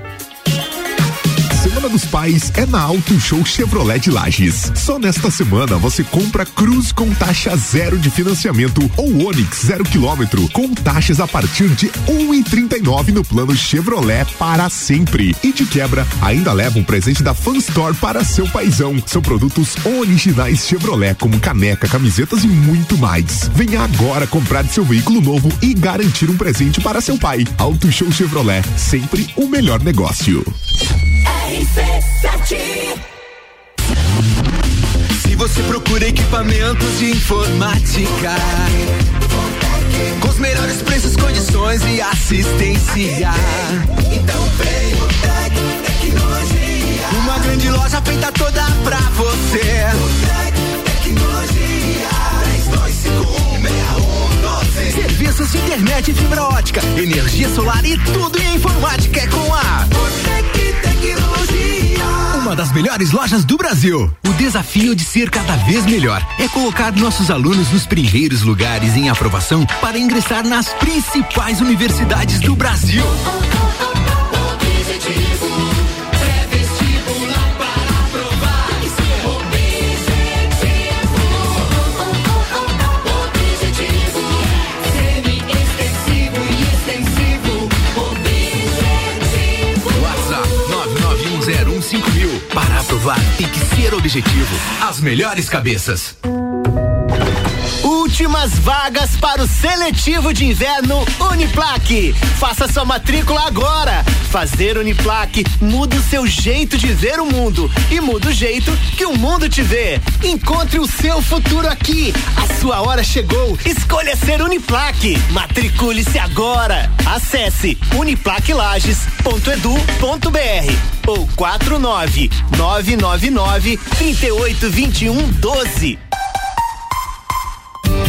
Dos Pais é na Auto Show Chevrolet de Lages. Só nesta semana você compra Cruz com taxa zero de financiamento ou Onix zero quilômetro com taxas a partir de um e trinta e nove no plano Chevrolet para sempre. E de quebra, ainda leva um presente da Fan Store para seu paizão. São produtos originais Chevrolet como caneca, camisetas e muito mais. Venha agora comprar seu veículo novo e garantir um presente para seu pai. Auto Show Chevrolet, sempre o melhor negócio. Se você procura equipamentos de informática, com os melhores preços, condições e assistência, então vem o Tec Tecnologia. Uma grande loja feita toda pra você. O Tec Tecnologia. 32516112. Serviços de internet fibra ótica, energia solar e tudo em informática é com a Tecnologia. Uma das melhores lojas do Brasil. O desafio de ser cada vez melhor é colocar nossos alunos nos primeiros lugares em aprovação para ingressar nas principais universidades do Brasil. Para aprovar, tem que ser objetivo. As melhores cabeças. Últimas vagas para o seletivo de inverno Uniplaque. Faça sua matrícula agora. Fazer Uniplaque muda o seu jeito de ver o mundo e muda o jeito que o mundo te vê. Encontre o seu futuro aqui. A sua hora chegou. Escolha ser Uniplaque. Matricule-se agora. Acesse uniplaquelages.edu.br ou 49 999 3821 12.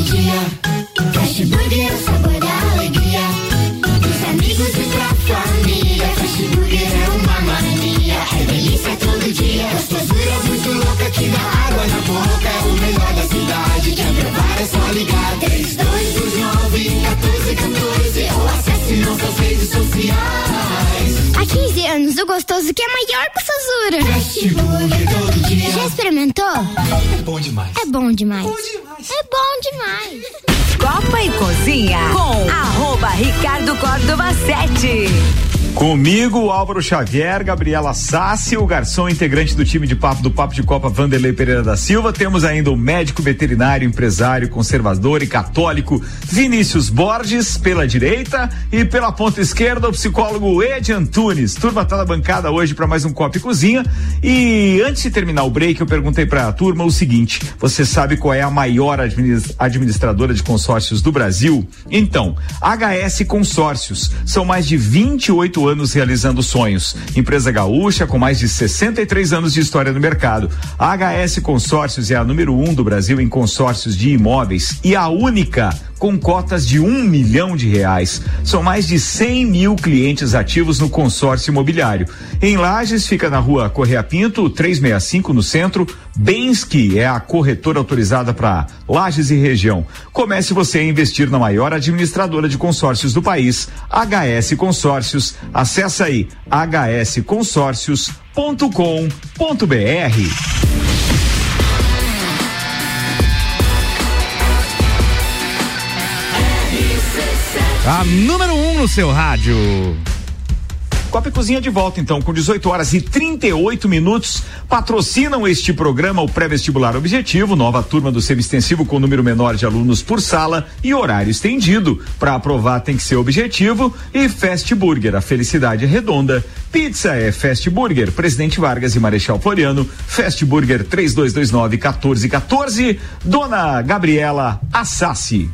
todo dia. Fast Burger é o sabor da alegria. Dos amigos e pra família. Fast Burger é uma mania. É delícia todo dia. Gostosura muito louca que dá água na boca. É o melhor da cidade. Quer provar é só ligar. 3229 1414 ou acesse nossas redes sociais. Há 15 anos, o gostoso que é maior que o Sazura. Já experimentou? É bom demais. É bom demais. É bom demais. Copa e Cozinha com arroba Ricardo Córdova 7. Comigo, Álvaro Xavier, Gabriela Sassi, o garçom integrante do time de papo do Papo de Copa, Vanderlei Pereira da Silva. Temos ainda o médico veterinário, empresário, conservador e católico Vinícius Borges pela direita e pela ponta esquerda o psicólogo Ed Antunes. Turma tá na bancada hoje para mais um Copa e Cozinha. E antes de terminar o break, eu perguntei para a turma o seguinte: você sabe qual é a maior administ- administradora de consórcios do Brasil? Então, HS Consórcios. São mais de 28 anos realizando sonhos. Empresa gaúcha com mais de 63 anos de história no mercado. A HS Consórcios é a número um do Brasil em consórcios de imóveis e a única com cotas de um milhão de reais. São mais de 100 mil clientes ativos no consórcio imobiliário. Em Lages, fica na rua Correia Pinto, 365 no centro. Bensky é a corretora autorizada para Lages e região. Comece você a investir na maior administradora de consórcios do país, HS Consórcios. Acesse aí hsconsórcios.com.br. A número 1 um no seu rádio. Copa e Cozinha de volta então, com 18 horas e 38 minutos. Patrocinam este programa o Pré-Vestibular Objetivo, nova turma do Semi-Extensivo com número menor de alunos por sala e horário estendido. Para aprovar tem que ser objetivo. E Fast Burger, a felicidade é redonda. Pizza é Fast Burger, Presidente Vargas e Marechal Floriano. Fast Burger 3229 1414. Dona Gabriela Assassi.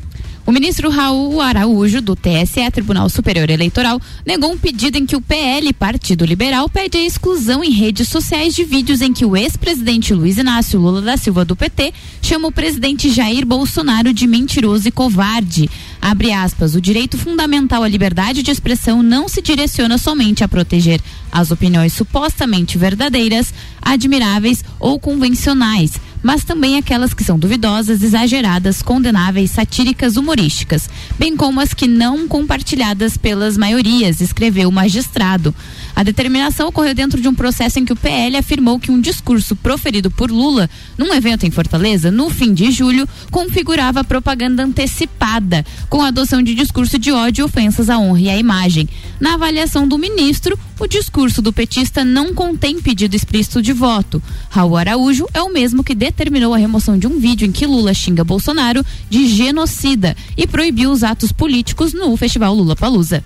O ministro Raul Araújo, do TSE, Tribunal Superior Eleitoral, negou um pedido em que o PL, Partido Liberal, pede a exclusão em redes sociais de vídeos em que o ex-presidente Luiz Inácio Lula da Silva do PT chama o presidente Jair Bolsonaro de mentiroso e covarde. Abre aspas, o direito fundamental à liberdade de expressão não se direciona somente a proteger as opiniões supostamente verdadeiras, admiráveis ou convencionais, mas também aquelas que são duvidosas, exageradas, condenáveis, satíricas, humorísticas, bem como as que não compartilhadas pelas maiorias, escreveu o magistrado. A determinação ocorreu dentro de um processo em que o PL afirmou que um discurso proferido por Lula num evento em Fortaleza, no fim de julho, configurava propaganda antecipada, com a adoção de discurso de ódio e ofensas à honra e à imagem. Na avaliação do ministro, o discurso do petista não contém pedido explícito de voto. Raul Araújo é o mesmo que determinou a remoção de um vídeo em que Lula xinga Bolsonaro de genocida e proibiu os atos políticos no Festival Lula Palusa.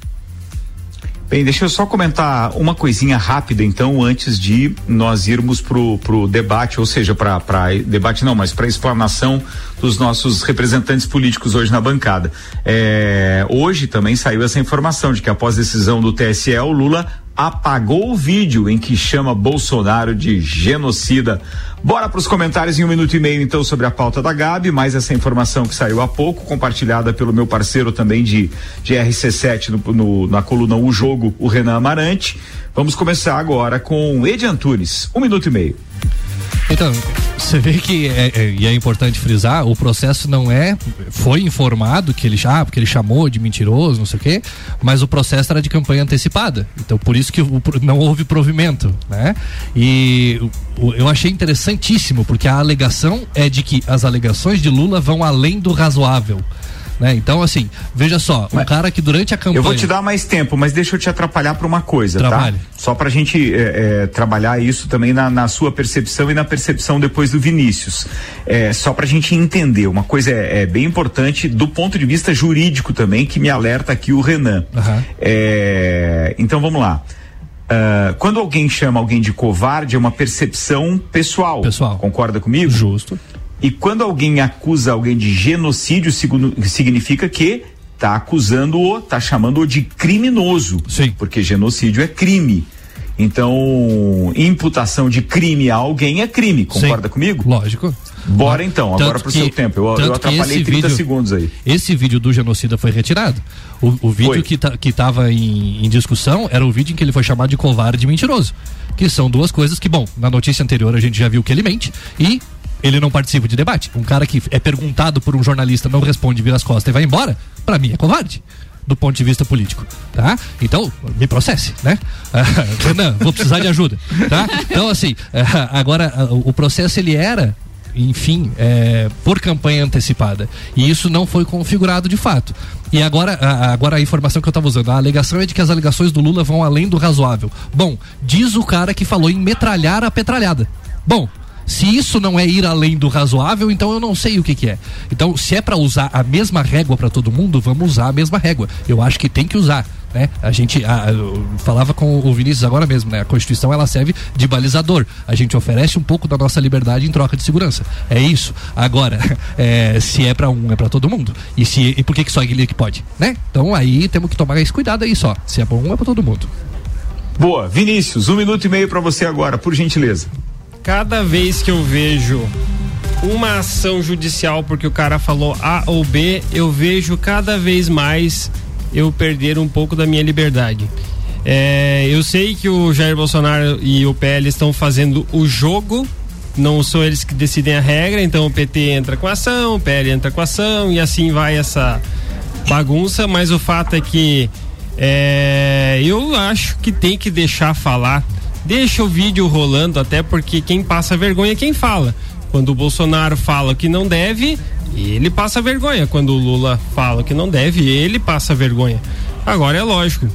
Bem, deixa eu só comentar uma coisinha rápida, então, antes de nós irmos pro, pro debate, ou seja, para debate não, mas para explanação dos nossos representantes políticos hoje na bancada. É, hoje também saiu essa informação de que após decisão do TSE, o Lula apagou o vídeo em que chama Bolsonaro de genocida. Bora para os comentários em um minuto e meio, então, sobre a pauta da Gabi, mais essa informação que saiu há pouco, compartilhada pelo meu parceiro também de, de RC7 no, no, na coluna O Jogo, o Renan Amarante. Vamos começar agora com Edi Antunes. Um minuto e meio. Então, você vê que é, é, e é importante frisar, o processo não é, foi informado que ele, ah, porque ele chamou de mentiroso, não sei o quê, mas o processo era de campanha antecipada. Então, por isso que não houve provimento, né? E eu achei interessantíssimo, porque a alegação é de que as alegações de Lula vão além do razoável. Né? Então, assim, veja só, um cara que durante a campanha. Eu vou te dar mais tempo, mas deixa eu te atrapalhar para uma coisa, Trabalhe. tá? Só pra gente é, é, trabalhar isso também na, na, sua percepção e na percepção depois do Vinícius. É, só pra gente entender, uma coisa é, é bem importante do ponto de vista jurídico também, que me alerta aqui o Renan. Uhum. então vamos lá. Uh, quando alguém chama alguém de covarde, é uma percepção pessoal. Pessoal. Concorda comigo? Justo. E quando alguém acusa alguém de genocídio, significa que está acusando-o, está chamando-o de criminoso. Sim. Porque genocídio é crime. Então, imputação de crime a alguém é crime, concorda Sim. comigo? Lógico. Bora então, Tanto agora pro que- seu tempo. Eu, eu atrapalhei esse 30 vídeo- segundos aí. Esse vídeo do genocida foi retirado. O, o vídeo Foi. que, tá, que tava em, em discussão era o vídeo em que ele foi chamado de covarde e mentiroso. Que são duas coisas que, bom, na notícia anterior a gente já viu que ele mente e ele não participa de debate. Um cara que é perguntado por um jornalista, não responde, vira as costas e vai embora, pra mim é covarde. Do ponto de vista político, tá? Então, me processe, né? Ah, Renan, vou precisar de ajuda, tá? Então, assim, ah, agora ah, o processo ele era enfim, é, por campanha antecipada. E isso não foi configurado de fato. E agora a, agora a informação que eu estava usando, a alegação é de que as alegações do Lula vão além do razoável. Bom, diz o cara que falou em metralhar a petralhada. Bom, se isso não é ir além do razoável, então eu não sei o que, que é. Então, se é para usar a mesma régua para todo mundo, vamos usar a mesma régua. Eu acho que tem que usar. Né? A gente a- falava com o Vinícius agora mesmo, né? A Constituição ela serve de balizador. A gente oferece um pouco da nossa liberdade em troca de segurança. É isso. Agora, é, se é para um, é para todo mundo. E se e por que que só ele que pode, né? Então aí temos que tomar esse cuidado aí só. Se é para um, é para todo mundo. Boa, Vinícius, um minuto e meio para você agora, por gentileza. Cada vez que eu vejo uma ação judicial porque o cara falou A ou B, eu vejo cada vez mais eu perder um pouco da minha liberdade. É, eu sei que o Jair Bolsonaro e o PL estão fazendo o jogo, não são eles que decidem a regra, então o PT entra com ação, o PL entra com ação e assim vai essa bagunça, mas o fato é que é, eu acho que tem que deixar falar. Deixa o vídeo rolando, até porque quem passa vergonha é quem fala. Quando o Bolsonaro fala que não deve, ele passa vergonha. Quando o Lula fala que não deve, ele passa vergonha. Agora é lógico,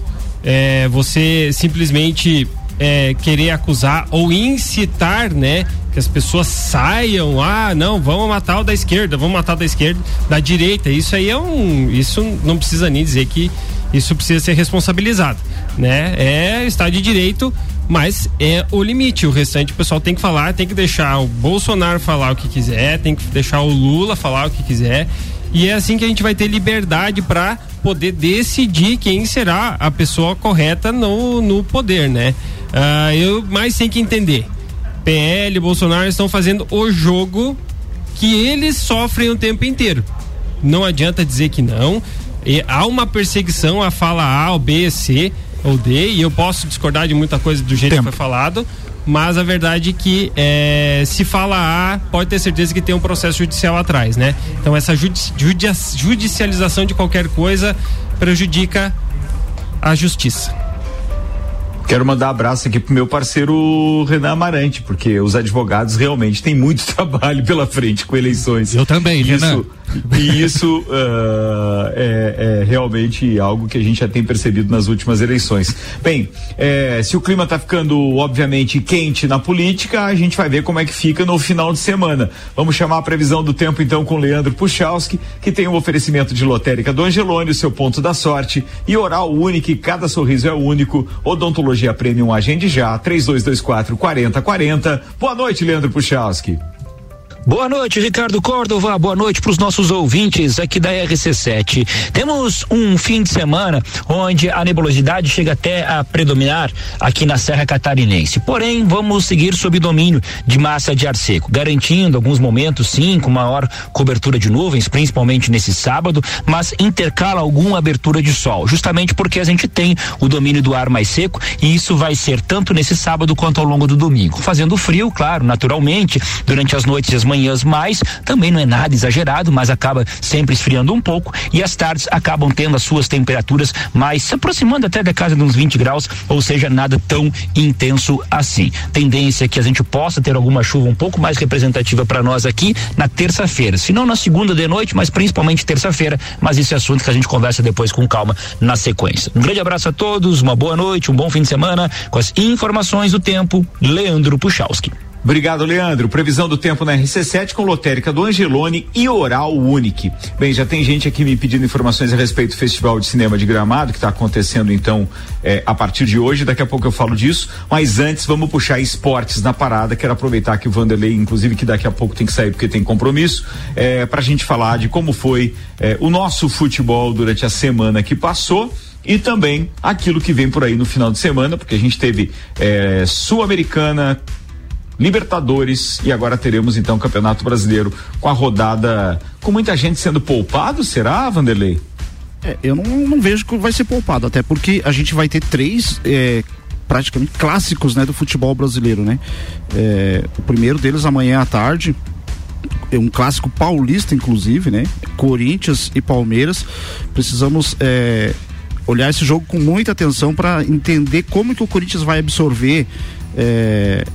é, você simplesmente é, querer acusar ou incitar, né? Que as pessoas saiam, ah, não, vamos matar o da esquerda, vamos matar o da esquerda, da direita. Isso aí é um. Isso não precisa nem dizer que isso precisa ser responsabilizado, né? É Estado de Direito, mas é o limite. O restante o pessoal tem que falar, tem que deixar o Bolsonaro falar o que quiser, tem que deixar o Lula falar o que quiser E é assim que a gente vai ter liberdade para poder decidir quem será a pessoa correta no, no poder, né? Ah, eu mais tenho que entender. PL, Bolsonaro estão fazendo o jogo que eles sofrem o tempo inteiro. Não adianta dizer que não. E há uma perseguição a fala A, ou B, C ou D, e eu posso discordar de muita coisa do jeito tempo. que foi falado, mas a verdade é que é, se fala A, pode ter certeza que tem um processo judicial atrás, né? Então essa judi judicialização de qualquer coisa prejudica a justiça. Quero mandar um abraço aqui pro meu parceiro Renan Amarante, porque os advogados realmente têm muito trabalho pela frente com eleições. Eu também, isso, Renan. E isso uh, é, é, realmente algo que a gente já tem percebido nas últimas eleições. Bem, é, se o clima está ficando, obviamente, quente na política, a gente vai ver como é que fica no final de semana. Vamos chamar a previsão do tempo então com Leandro Puchalski, que tem um oferecimento de lotérica do Angelone, o seu ponto da sorte, e oral único, cada sorriso é único, odontologia premium, agende já, 3224 4040. Boa noite, Leandro Puchalski. Boa noite, Ricardo Córdova. Boa noite para os nossos ouvintes aqui da RC7. Temos um fim de semana onde a nebulosidade chega até a predominar aqui na Serra Catarinense. Porém, vamos seguir sob domínio de massa de ar seco, garantindo alguns momentos, sim, com maior cobertura de nuvens, principalmente nesse sábado, mas intercala alguma abertura de sol, justamente porque a gente tem o domínio do ar mais seco e isso vai ser tanto nesse sábado quanto ao longo do domingo. Fazendo frio, claro, naturalmente, durante as noites e as manhãs manhãs mais, também não é nada exagerado, mas acaba sempre esfriando um pouco e as tardes acabam tendo as suas temperaturas mais se aproximando até da casa de uns 20 graus, ou seja, nada tão intenso assim. Tendência é que a gente possa ter alguma chuva um pouco mais representativa para nós aqui na terça-feira, se não na segunda de noite, mas principalmente terça-feira, mas esse é assunto que a gente conversa depois com calma na sequência. Um grande abraço a todos, uma boa noite, um bom fim de semana com as informações do tempo, Leandro Puchalski. Obrigado, Leandro. Previsão do tempo na RC7 com lotérica do Angelone e Oral Unique. Bem, já tem gente aqui me pedindo informações a respeito do Festival de Cinema de Gramado, que está acontecendo então é, a partir de hoje. Daqui a pouco eu falo disso. Mas antes, vamos puxar esportes na parada. Quero aproveitar que o Vanderlei, inclusive, que daqui a pouco tem que sair porque tem compromisso, é, para a gente falar de como foi é, o nosso futebol durante a semana que passou e também aquilo que vem por aí no final de semana, porque a gente teve Sul-Americana, Libertadores e agora teremos então o Campeonato Brasileiro com a rodada com muita gente sendo poupado, será, Vanderlei? É, eu não, não, vejo que vai ser poupado, até porque a gente vai ter três é, praticamente clássicos né, do futebol brasileiro, né? É, o primeiro deles amanhã à tarde, é um clássico paulista, inclusive, né? Corinthians e Palmeiras. Precisamos é, olhar esse jogo com muita atenção para entender como que o Corinthians vai absorver é,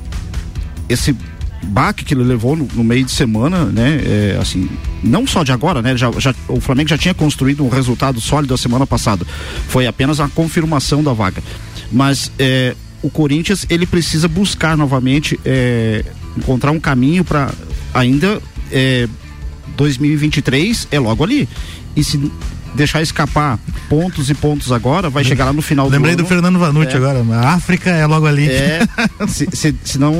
esse baque que ele levou no, no meio de semana, né? É, assim, não só de agora, né? Já, já, o Flamengo já tinha construído um resultado sólido a semana passada. Foi apenas a confirmação da vaga. Mas é, o Corinthians ele precisa buscar novamente é, encontrar um caminho para ainda 2023 é, é logo ali. E se deixar escapar pontos e pontos agora, vai chegar lá no final Lembrei do Lembrei do Fernando Vanucci é. agora. A África é logo ali. É, se, se, se não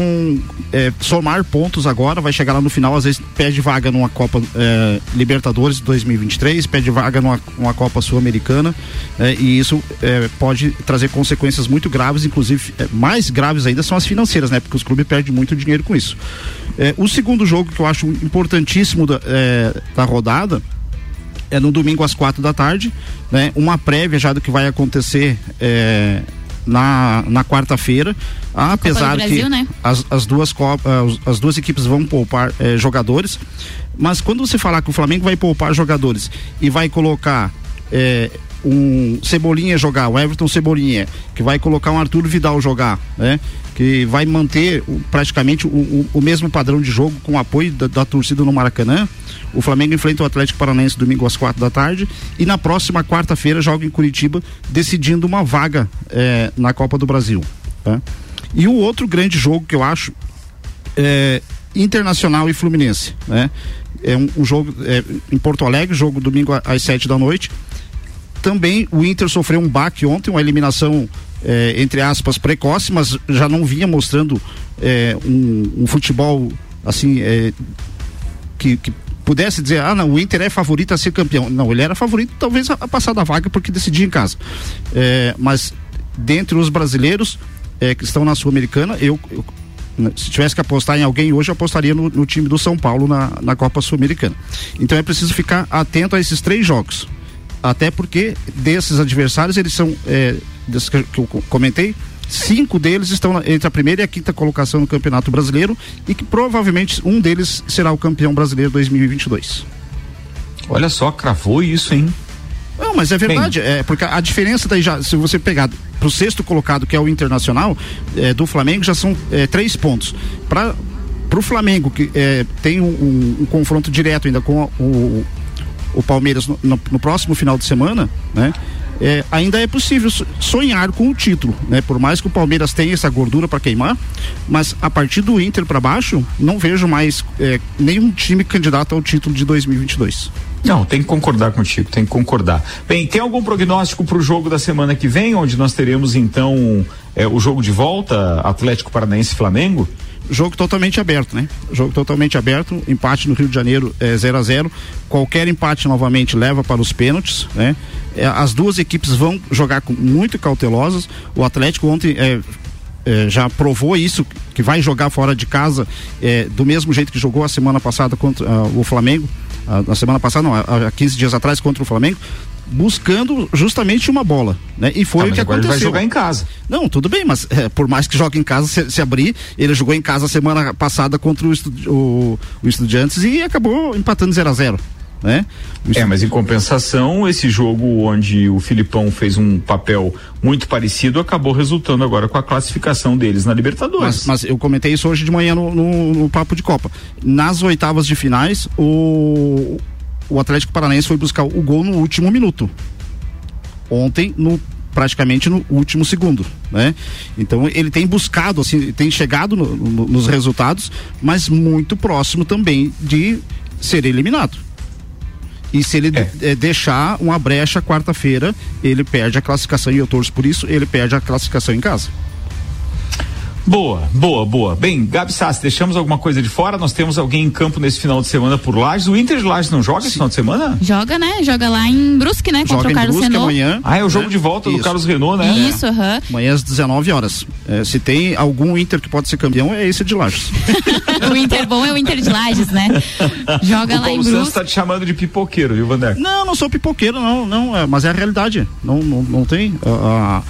é, somar pontos agora, vai chegar lá no final, às vezes pede vaga numa Copa é, Libertadores 2023, pede vaga numa, numa Copa Sul-Americana, é, e isso é, pode trazer consequências muito graves, inclusive é, mais graves ainda são as financeiras, né? Porque os clubes perdem muito dinheiro com isso. o segundo jogo que eu acho importantíssimo da, da rodada é no domingo às quatro da tarde, né? Uma prévia já do que vai acontecer é, na, na quarta-feira, apesar Brasil, que né? as, as, duas copas, as duas equipes vão poupar é, jogadores, mas quando você falar que o Flamengo vai poupar jogadores e vai colocar é, um Cebolinha jogar, o Everton Cebolinha, que vai colocar um Arthur Vidal jogar, né? Que vai manter praticamente o, o, o mesmo padrão de jogo com o apoio da, da torcida no Maracanã. O Flamengo enfrenta o Atlético Paranaense domingo às quatro da tarde e na próxima quarta-feira joga em Curitiba, decidindo uma vaga é, na Copa do Brasil. Tá? E o outro grande jogo que eu acho é Internacional e Fluminense, né? É um, um jogo é, em Porto Alegre, jogo domingo às sete da noite. Também o Inter sofreu um baque ontem, uma eliminação é, entre aspas precoce, mas já não vinha mostrando é, um, um, futebol assim é, que, que pudesse dizer, ah, não, o Inter é favorito a ser campeão. Não, ele era favorito talvez a, a passar da vaga porque decidia em casa. Mas dentre os brasileiros que estão na Sul-Americana, eu, eu né, se tivesse que apostar em alguém hoje, eu apostaria no, no time do São Paulo na, na Copa Sul-Americana. Então é preciso ficar atento a esses três jogos. Até porque desses adversários, eles são, é, desses que, eu co- comentei, cinco deles estão entre a primeira e a quinta colocação no Campeonato Brasileiro e que provavelmente um deles será o campeão brasileiro 2022. Olha só, cravou isso, hein? Não, mas é verdade, é porque a diferença daí já, se você pegar pro sexto colocado, que é o Internacional, é, do Flamengo, já são é, três pontos. Para pro Flamengo, que é, tem um, um- um confronto direto ainda com o, o Palmeiras no, no- no próximo final de semana, né? É, ainda é possível so- sonhar com o título, né? Por mais que o Palmeiras tenha essa gordura para queimar, mas a partir do Inter para baixo, não vejo mais é, nenhum time candidato ao título de 2022. Não, tem que concordar contigo, tem que concordar. Bem, tem algum prognóstico para o jogo da semana que vem, onde nós teremos então é, o jogo de volta, Atlético Paranaense Flamengo? Jogo totalmente aberto, né? Jogo totalmente aberto, empate no Rio de Janeiro é 0 a 0 Qualquer empate novamente leva para os pênaltis, né? É, as duas equipes vão jogar com, muito cautelosas. O Atlético ontem é, é, já provou isso, que vai jogar fora de casa é, do mesmo jeito que jogou a semana passada contra ah, o Flamengo. ah, na semana passada, não, há, há 15 dias atrás contra o Flamengo, buscando justamente uma bola, né? E foi Tá, o que agora ele aconteceu. vai jogar em casa. Não, tudo bem, mas é, por mais que jogue em casa, se, se abrir, ele jogou em casa semana passada contra o, Estu- o, o Estudiantes e acabou empatando 0 a 0 né? É, mas em compensação, esse jogo onde o Filipão fez um papel muito parecido acabou resultando agora com a classificação deles na Libertadores. Mas, mas eu comentei isso hoje de manhã no, no- no Papo de Copa. Nas oitavas de finais, o, o Atlético Paranaense foi buscar o gol no último minuto. Ontem, no praticamente no último segundo, né? Então ele tem buscado, assim, tem chegado no- no- nos resultados, mas muito próximo também de ser eliminado. E se ele eh, deixar uma brecha quarta-feira, ele perde a classificação e eu torço por isso, ele perde a classificação em casa. Boa, boa, boa. Bem, Gabi Sassi, deixamos alguma coisa de fora? Nós temos alguém em campo nesse final de semana por Lages. O Inter de Lages não joga esse final de semana? Joga, né? Joga lá em Brusque, né? Contra o Carlos Renault. Ah, é o jogo de volta do Isso. Carlos Renault, né? Isso, aham. Amanhã às 19 horas. É, se tem algum Inter que pode ser campeão, é esse de Lages. o Inter bom é o Inter de Lages, né? Joga o lá em Paulo Santos Brusque. tá te chamando de pipoqueiro, viu, Vander? Não, não sou pipoqueiro, não, não, é, mas é a realidade. Não, não, não tem. ah,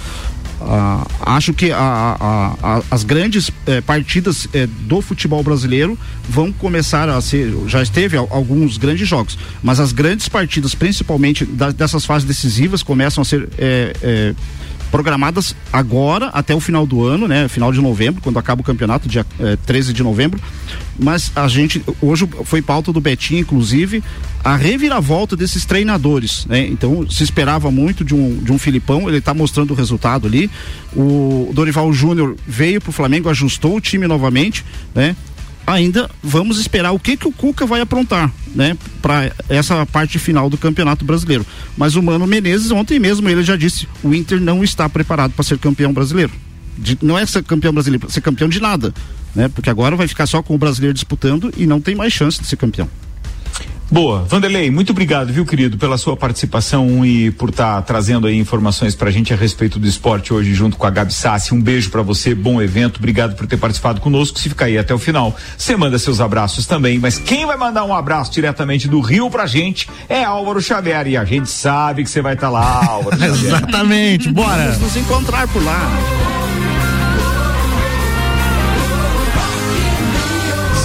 ah, acho que a- a- a- as grandes eh, partidas eh, do futebol brasileiro vão começar a ser. Já esteve al- alguns grandes jogos, mas as grandes partidas, principalmente da- dessas fases decisivas, começam a ser. eh, eh, programadas agora até o final do ano, né? Final de novembro, quando acaba o campeonato, dia eh, 13 de novembro. Mas a gente, hoje foi pauta do Betinho, inclusive, a reviravolta desses treinadores, né? Então se esperava muito de um, de um Filipão, ele está mostrando o resultado ali. O Dorival Júnior veio pro Flamengo, ajustou o time novamente, né? Ainda vamos esperar o que que o Cuca vai aprontar, né, para essa parte final do Campeonato Brasileiro. Mas o Mano Menezes ontem mesmo ele já disse, o Inter não está preparado para ser campeão brasileiro. De- não é ser campeão brasileiro, ser campeão de nada, né? Porque agora vai ficar só com o brasileiro disputando e não tem mais chance de ser campeão. Boa. Vanderlei, muito obrigado, viu, querido, pela sua participação e por estar trazendo aí informações pra gente a respeito do esporte hoje junto com a Gabi Sassi. Um beijo pra você, bom evento, obrigado por ter participado conosco. Se ficar aí até o final, você manda seus abraços também. Mas quem vai mandar um abraço diretamente do Rio pra gente é Álvaro Xavier. E a gente sabe que você vai estar lá, Álvaro. Exatamente, bora. Vamos nos encontrar por lá.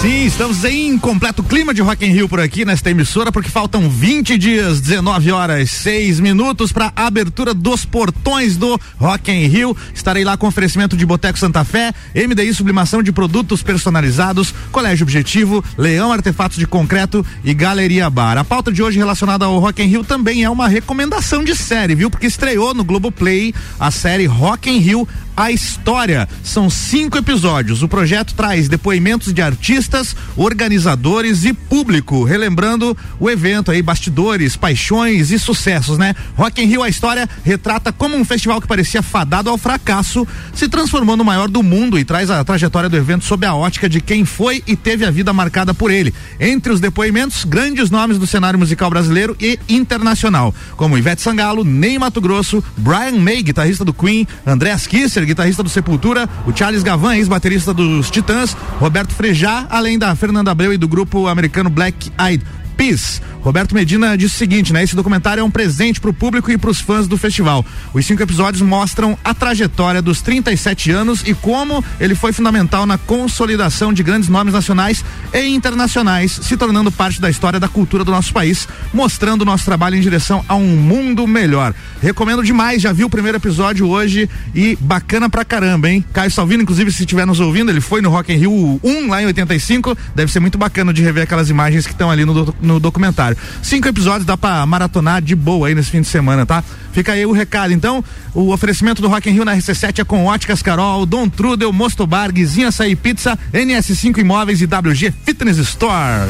Sim, estamos em completo clima de Rock in Rio por aqui nesta emissora, porque faltam 20 dias, 19 horas, 6 minutos para a abertura dos portões do Rock in Rio. Estarei lá com oferecimento de Boteco Santa Fé, MDI Sublimação de Produtos Personalizados, Colégio Objetivo, Leão Artefatos de Concreto e Galeria Bar. A pauta de hoje relacionada ao Rock in Rio também é uma recomendação de série, viu? Porque estreou no Globoplay a série Rock in Rio a História. São cinco episódios. O projeto traz depoimentos de artistas, organizadores e público, relembrando o evento aí, bastidores, paixões e sucessos, né? Rock in Rio a História retrata como um festival que parecia fadado ao fracasso se transformou no maior do mundo e traz a trajetória do evento sob a ótica de quem foi e teve a vida marcada por ele. Entre os depoimentos, grandes nomes do cenário musical brasileiro e internacional, como Ivete Sangalo, Ney Mato Grosso, Brian May, guitarrista do Queen, Andreas Kisser, guitarrista do Sepultura, o Charles Gavan, ex-baterista dos Titãs, Roberto Frejá, além da Fernanda Abreu e do grupo americano Black Eyed Peace. Roberto Medina disse o seguinte, né? Esse documentário é um presente para o público e para os fãs do festival. Os cinco episódios mostram a trajetória dos 37 anos e como ele foi fundamental na consolidação de grandes nomes nacionais e internacionais, se tornando parte da história da cultura do nosso país, mostrando o nosso trabalho em direção a um mundo melhor. Recomendo demais, já vi o primeiro episódio hoje e bacana pra caramba, hein? Caio Salvino, inclusive, se estiver nos ouvindo, ele foi no Rock in Rio 1 lá em 85, deve ser muito bacana de rever aquelas imagens que estão ali no, no documentário. Cinco episódios dá pra maratonar de boa aí nesse fim de semana, tá? Fica aí o recado. Então, o oferecimento do Rock in Rio na RC7 é com Óticas Carol, Dom Trudel, Mosto Bar, Guizinho Açaí Pizza, NS5 Imóveis e WG Fitness Store.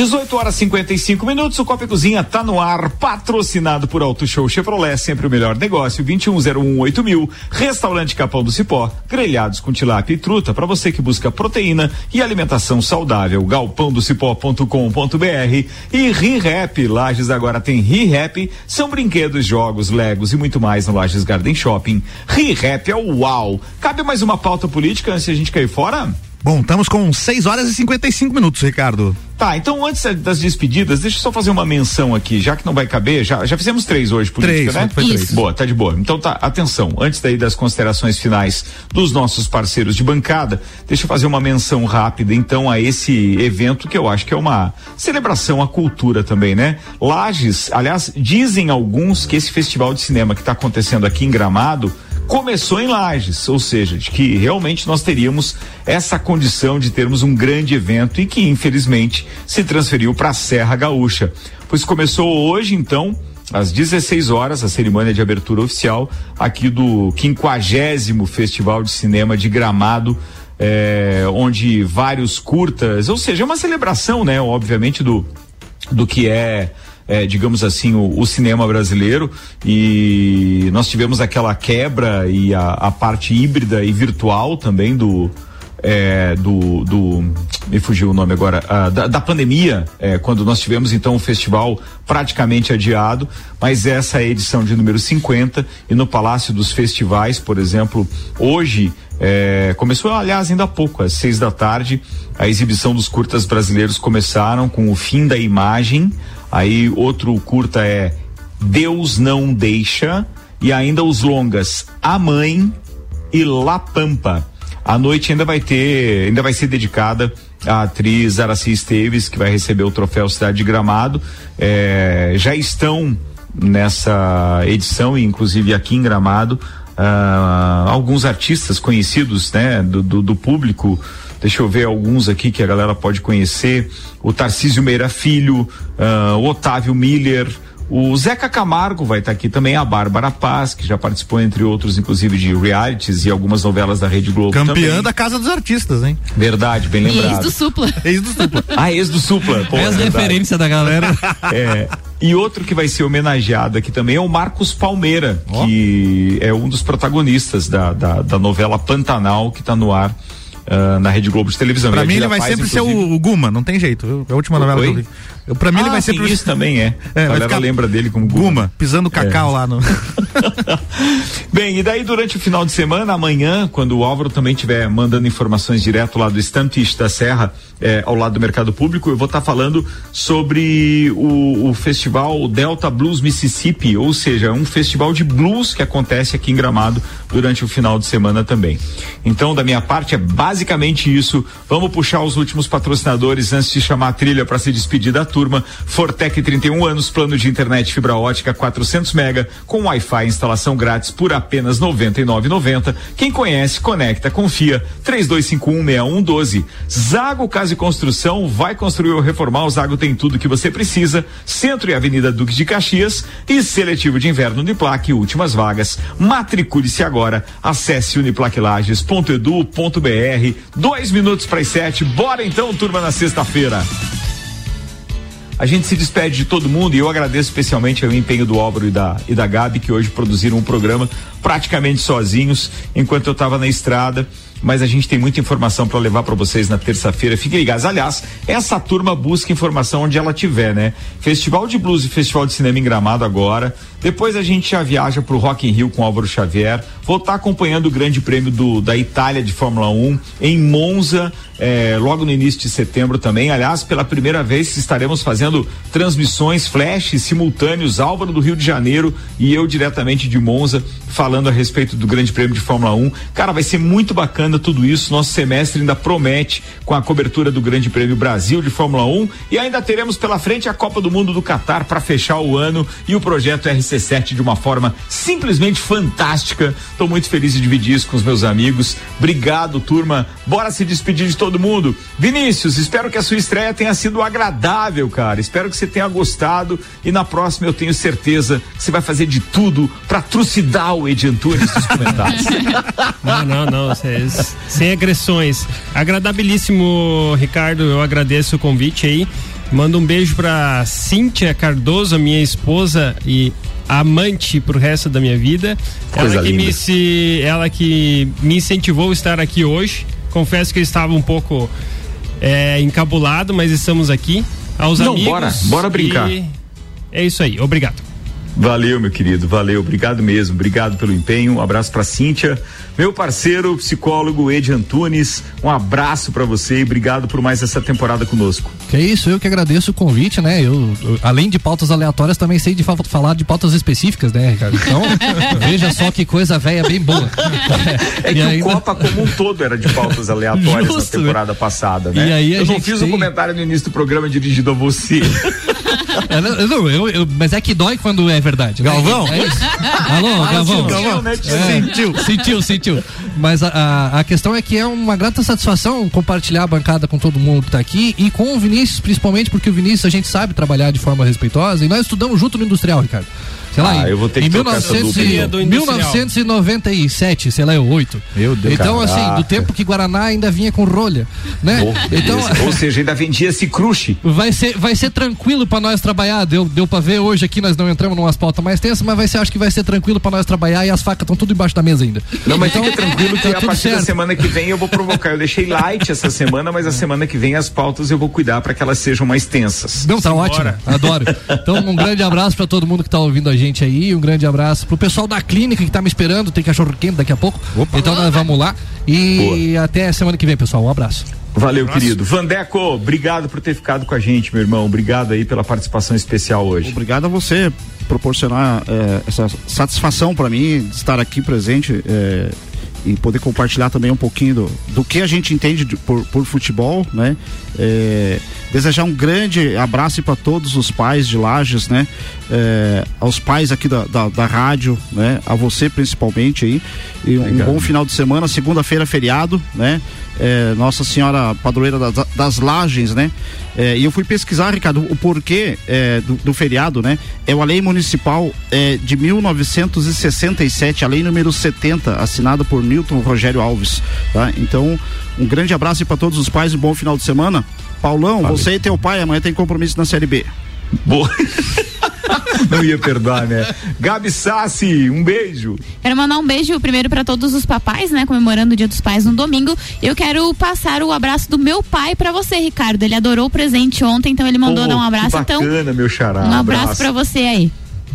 18 horas 55 minutos, o Copa Cozinha tá no ar, patrocinado por Auto Show Chevrolet, sempre o melhor negócio, 21018000, mil, Restaurante Capão do Cipó, grelhados com tilápia e truta, para você que busca proteína e alimentação saudável, galpãodocipó.com.br e ReHap, Lages agora tem ReHap, são brinquedos, jogos, legos e muito mais no Lages Garden Shopping. ReHap é o uau. Cabe mais uma pauta política antes de a gente cair fora? Bom, estamos com 6 horas e 55 minutos, Ricardo. Tá, então antes das despedidas, deixa eu só fazer uma menção aqui, já que não vai caber, já, já fizemos três hoje, política, Três, né? foi três. Boa, tá de boa. Então tá, atenção, antes daí das considerações finais dos nossos parceiros de bancada, deixa eu fazer uma menção rápida então a esse evento que eu acho que é uma celebração à cultura também, né? Lages, aliás, dizem alguns que esse festival de cinema que está acontecendo aqui em Gramado, começou em Lages, ou seja, de que realmente nós teríamos essa condição de termos um grande evento e que infelizmente se transferiu para a Serra Gaúcha. Pois começou hoje então às 16 horas, a cerimônia de abertura oficial aqui do 50 Festival de Cinema de Gramado, eh, onde vários curtas, ou seja, é uma celebração, né, obviamente, do, do que é é, digamos assim, o, o cinema brasileiro. E nós tivemos aquela quebra e a, a parte híbrida e virtual também do, é, do, do me fugiu o nome agora ah, da, da pandemia é, quando nós tivemos então o festival praticamente adiado. Mas essa é a edição de número 50 e no Palácio dos Festivais por exemplo hoje é, começou aliás ainda há pouco às seis da tarde a exibição dos curtas brasileiros começaram com o fim da imagem aí outro curta é Deus não deixa e ainda os longas A Mãe e La Pampa a noite ainda vai ter, ainda vai ser dedicada à atriz Araci Esteves, que vai receber o troféu Cidade de Gramado. É, já estão nessa edição, inclusive aqui em Gramado, ah, alguns artistas conhecidos, né, do, do, do público. Deixa eu ver alguns aqui que a galera pode conhecer. O Tarcísio Meira Filho, ah, o Otávio Miller, o Zeca Camargo vai estar aqui também, a Bárbara Paz, que já participou, entre outros, inclusive, de realities e algumas novelas da Rede Globo. Campeã também. da Casa dos Artistas, hein? Verdade, bem lembrado. Ex do Supla. Ex do Supla. Ah, ex do Supla. Pô, É as verdade. referências da galera. É. E outro que vai ser homenageado aqui também é o Marcos Palmeira, que é um dos protagonistas da, da, da novela Pantanal, que está no ar ah, na Rede Globo de televisão. Pra mim ele vai sempre ser inclusive- o, o Guma, não tem jeito. viu? É a última novela Oi? que eu vi. Eu, pra mim ele Ah, vai sempre isso também é. É, a galera ficar- lembra dele como Guma. Guma, pisando cacau É. lá no. Bem, e daí durante o final de semana, amanhã, quando o Álvaro também estiver mandando informações direto lá do Estantista da Serra, eh, ao lado do mercado público, eu vou estar falando sobre o, o festival Delta Blues Mississippi, ou seja, um festival de blues que acontece aqui em Gramado durante o final de semana também. Então, da minha parte, é basicamente isso. Vamos puxar os últimos patrocinadores antes de chamar a trilha para se despedir da turma. Fortec 31 anos, plano de internet fibra ótica 400 mega com Wi-Fi instalação grátis por apenas R$ 99,90. Quem conhece, conecta, confia. 32516112. Zago Casa e Construção vai construir ou reformar. O Zago tem tudo que você precisa. Centro e Avenida Duque de Caxias e seletivo de inverno Uniplaque, últimas vagas. Matricule-se agora. Acesse uniplaquilages.edu.br. Dois minutos para as sete. Bora então, turma, na sexta-feira. A gente se despede de todo mundo e eu agradeço especialmente ao empenho do Álvaro e da, e da Gabi, que hoje produziram um programa praticamente sozinhos, enquanto eu estava na estrada mas a gente tem muita informação para levar para vocês na terça-feira. Fiquem ligados. Aliás, essa turma busca informação onde ela tiver, né? Festival de Blues e Festival de Cinema em Gramado agora. Depois a gente já viaja para o Rock in Rio com Álvaro Xavier. Vou estar tá acompanhando o Grande Prêmio do, da Itália de Fórmula 1 em Monza, eh, logo no início de setembro também. Aliás, pela primeira vez estaremos fazendo transmissões flash simultâneos, Álvaro do Rio de Janeiro e eu diretamente de Monza, falando a respeito do Grande Prêmio de Fórmula 1. Cara, vai ser muito bacana tudo isso. Nosso semestre ainda promete com a cobertura do Grande Prêmio Brasil de Fórmula 1 e ainda teremos pela frente a Copa do Mundo do Catar para fechar o ano e o projeto RC7 de uma forma simplesmente fantástica. Estou muito feliz de dividir isso com os meus amigos. Obrigado, turma. Bora se despedir de todo mundo. Vinícius, espero que a sua estreia tenha sido agradável, cara. Espero que você tenha gostado e na próxima eu tenho certeza que você vai fazer de tudo para trucidar o Edi Antunes nos comentários. não, não, não. Vocês sem agressões. Agradabilíssimo, Ricardo. Eu agradeço o convite aí. Mando um beijo pra Cíntia Cardoso, minha esposa e amante pro resto da minha vida. Coisa ela que, linda. me, se, ela que me incentivou a estar aqui hoje. Confesso que eu estava um pouco é, encabulado, mas estamos aqui. Aos Não, amigos. bora, bora brincar. e É isso aí. Obrigado. Valeu, meu querido, valeu, obrigado mesmo, obrigado pelo empenho, um abraço pra Cíntia, meu parceiro, psicólogo Ed Antunes, um abraço pra você e obrigado por mais essa temporada conosco. Que é isso, eu que agradeço o convite, né? Eu, eu, além de pautas aleatórias, também sei de fa- falar de pautas específicas, né, Ricardo? Então, veja só que coisa velha bem boa. É E que ainda- o Copa como um todo era de pautas aleatórias Justo, na temporada passada, né? E eu não fiz tem- um comentário no início do programa dirigido a você. É, não, não, eu, eu- mas é que dói quando é verdade. né? Galvão? É isso. Alô, Ah, Galvão? sentiu, né? É, Sentiu. Sentiu, sentiu. Mas a, a, a questão é que é uma grata satisfação compartilhar a bancada com todo mundo que tá aqui e com o Vinícius, principalmente porque o Vinícius a gente sabe trabalhar de forma respeitosa e nós estudamos junto no industrial, Ricardo. Sei lá, Ah, em, eu vou ter que em essa 1900 dupla, e- então. 1997, sei lá, eu oito. Meu Deus. Então, assim, Caraca. do tempo que Guaraná ainda vinha com rolha, né? Oh, então. Ou seja, ainda vendia esse crush. Vai ser, vai ser tranquilo pra nós trabalhar. Deu, deu pra ver hoje aqui, nós não entramos numa pautas mais tensas, mas vai ser, acho que vai ser tranquilo pra nós trabalhar e as facas estão tudo embaixo da mesa ainda. Não, mas Então, fica tranquilo que tá a partir da certo. semana que vem eu vou provocar. Eu deixei light essa semana, mas a semana que vem as pautas eu vou cuidar para que elas sejam mais tensas. Não, tá ótimo. Adoro. Então, um grande abraço pra todo mundo que tá ouvindo a gente aí. Um grande abraço pro pessoal da clínica que tá me esperando. Tem cachorro quente daqui a pouco. Então, nós vamos lá. E até semana que vem, pessoal. Um abraço. Valeu, querido. Vandeco, obrigado por ter ficado com a gente, meu irmão. Obrigado aí pela participação especial hoje. Obrigado a você proporcionar eh, essa satisfação para mim de estar aqui presente eh, e poder compartilhar também um pouquinho do, do que a gente entende de- por, por futebol, né? Eh, desejar um grande abraço para todos os pais de Lages, né? Eh, aos pais aqui da, da, da rádio, né? A você principalmente aí. E um bom final de semana, segunda-feira feriado, né? Eh, Nossa Senhora Padroeira das, das Lages, né? Eh, e eu fui pesquisar, Ricardo, o porquê eh, do, do feriado, né? É uma lei municipal de 1967, a lei número 70, assinada por Newton Rogério Alves, tá? Então, um grande abraço para todos os pais, um bom final de semana. Paulão, Valeu. você e teu pai amanhã tem compromisso na Série B. Boa. Não ia perdoar, né? Gabi Sassi, um beijo. Quero mandar um beijo primeiro pra todos os papais, né? Comemorando o Dia dos Pais no domingo. Eu quero passar o abraço do meu pai pra você, Ricardo. Ele adorou o presente ontem, então ele mandou Pô, dar um abraço. que Então, bacana, meu xará. um abraço pra você aí.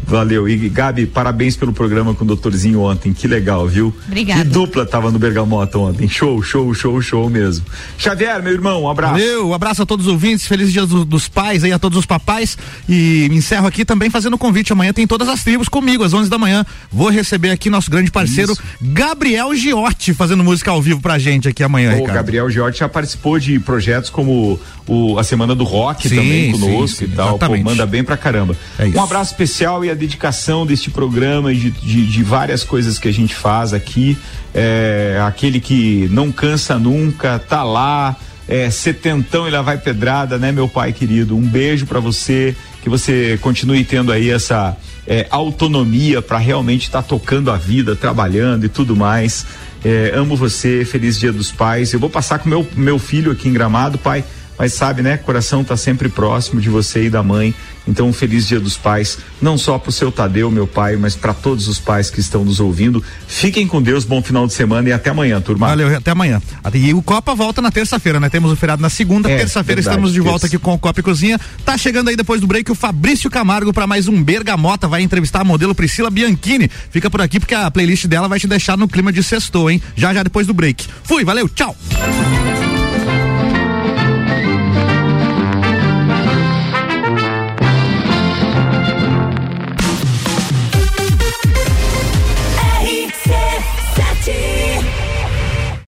Valeu. E Gabi, parabéns pelo programa com o doutorzinho ontem. Que legal, viu? Obrigada. Que dupla tava no Bergamota ontem. Show, show, show, show mesmo. Xavier, meu irmão, um abraço. Valeu, um abraço a todos os ouvintes, feliz dia do- dos pais aí, a todos os papais. E me encerro aqui também fazendo um convite. Amanhã tem todas as tribos comigo, às 11 da manhã. Vou receber aqui nosso grande parceiro, Gabriel Giotti, fazendo música ao vivo pra gente aqui amanhã, O Ricardo. Gabriel Giotti já participou de projetos como o, a Semana do Rock Sim, também sim, conosco sim, e tal. Pô, manda bem pra caramba. É isso. um abraço especial e a dedicação deste programa e de, de, de várias coisas que a gente faz aqui. É, aquele que não cansa nunca, tá lá, é, setentão e lá vai pedrada, né, meu pai querido? Um beijo para você, que você continue tendo aí essa é, autonomia para realmente estar tá tocando a vida, trabalhando e tudo mais. É, amo você, feliz dia dos pais. Eu vou passar com meu, meu filho aqui em Gramado, pai mas sabe, né? Coração tá sempre próximo de você e da mãe. Então, um feliz Dia dos Pais, não só pro seu Tadeu, meu pai, mas para todos os pais que estão nos ouvindo. Fiquem com Deus, bom final de semana e até amanhã, turma. Valeu, até amanhã. E o Copa volta na terça-feira, né? Temos o feriado na segunda, É, terça-feira estamos de volta terça. aqui com o Copa e Cozinha. Tá chegando aí depois do break o Fabrício Camargo para mais um Bergamota, vai entrevistar a modelo Priscila Bianchini. Fica por aqui porque a playlist dela vai te deixar no clima de sextou, hein? Já já depois do break. Fui, valeu, tchau.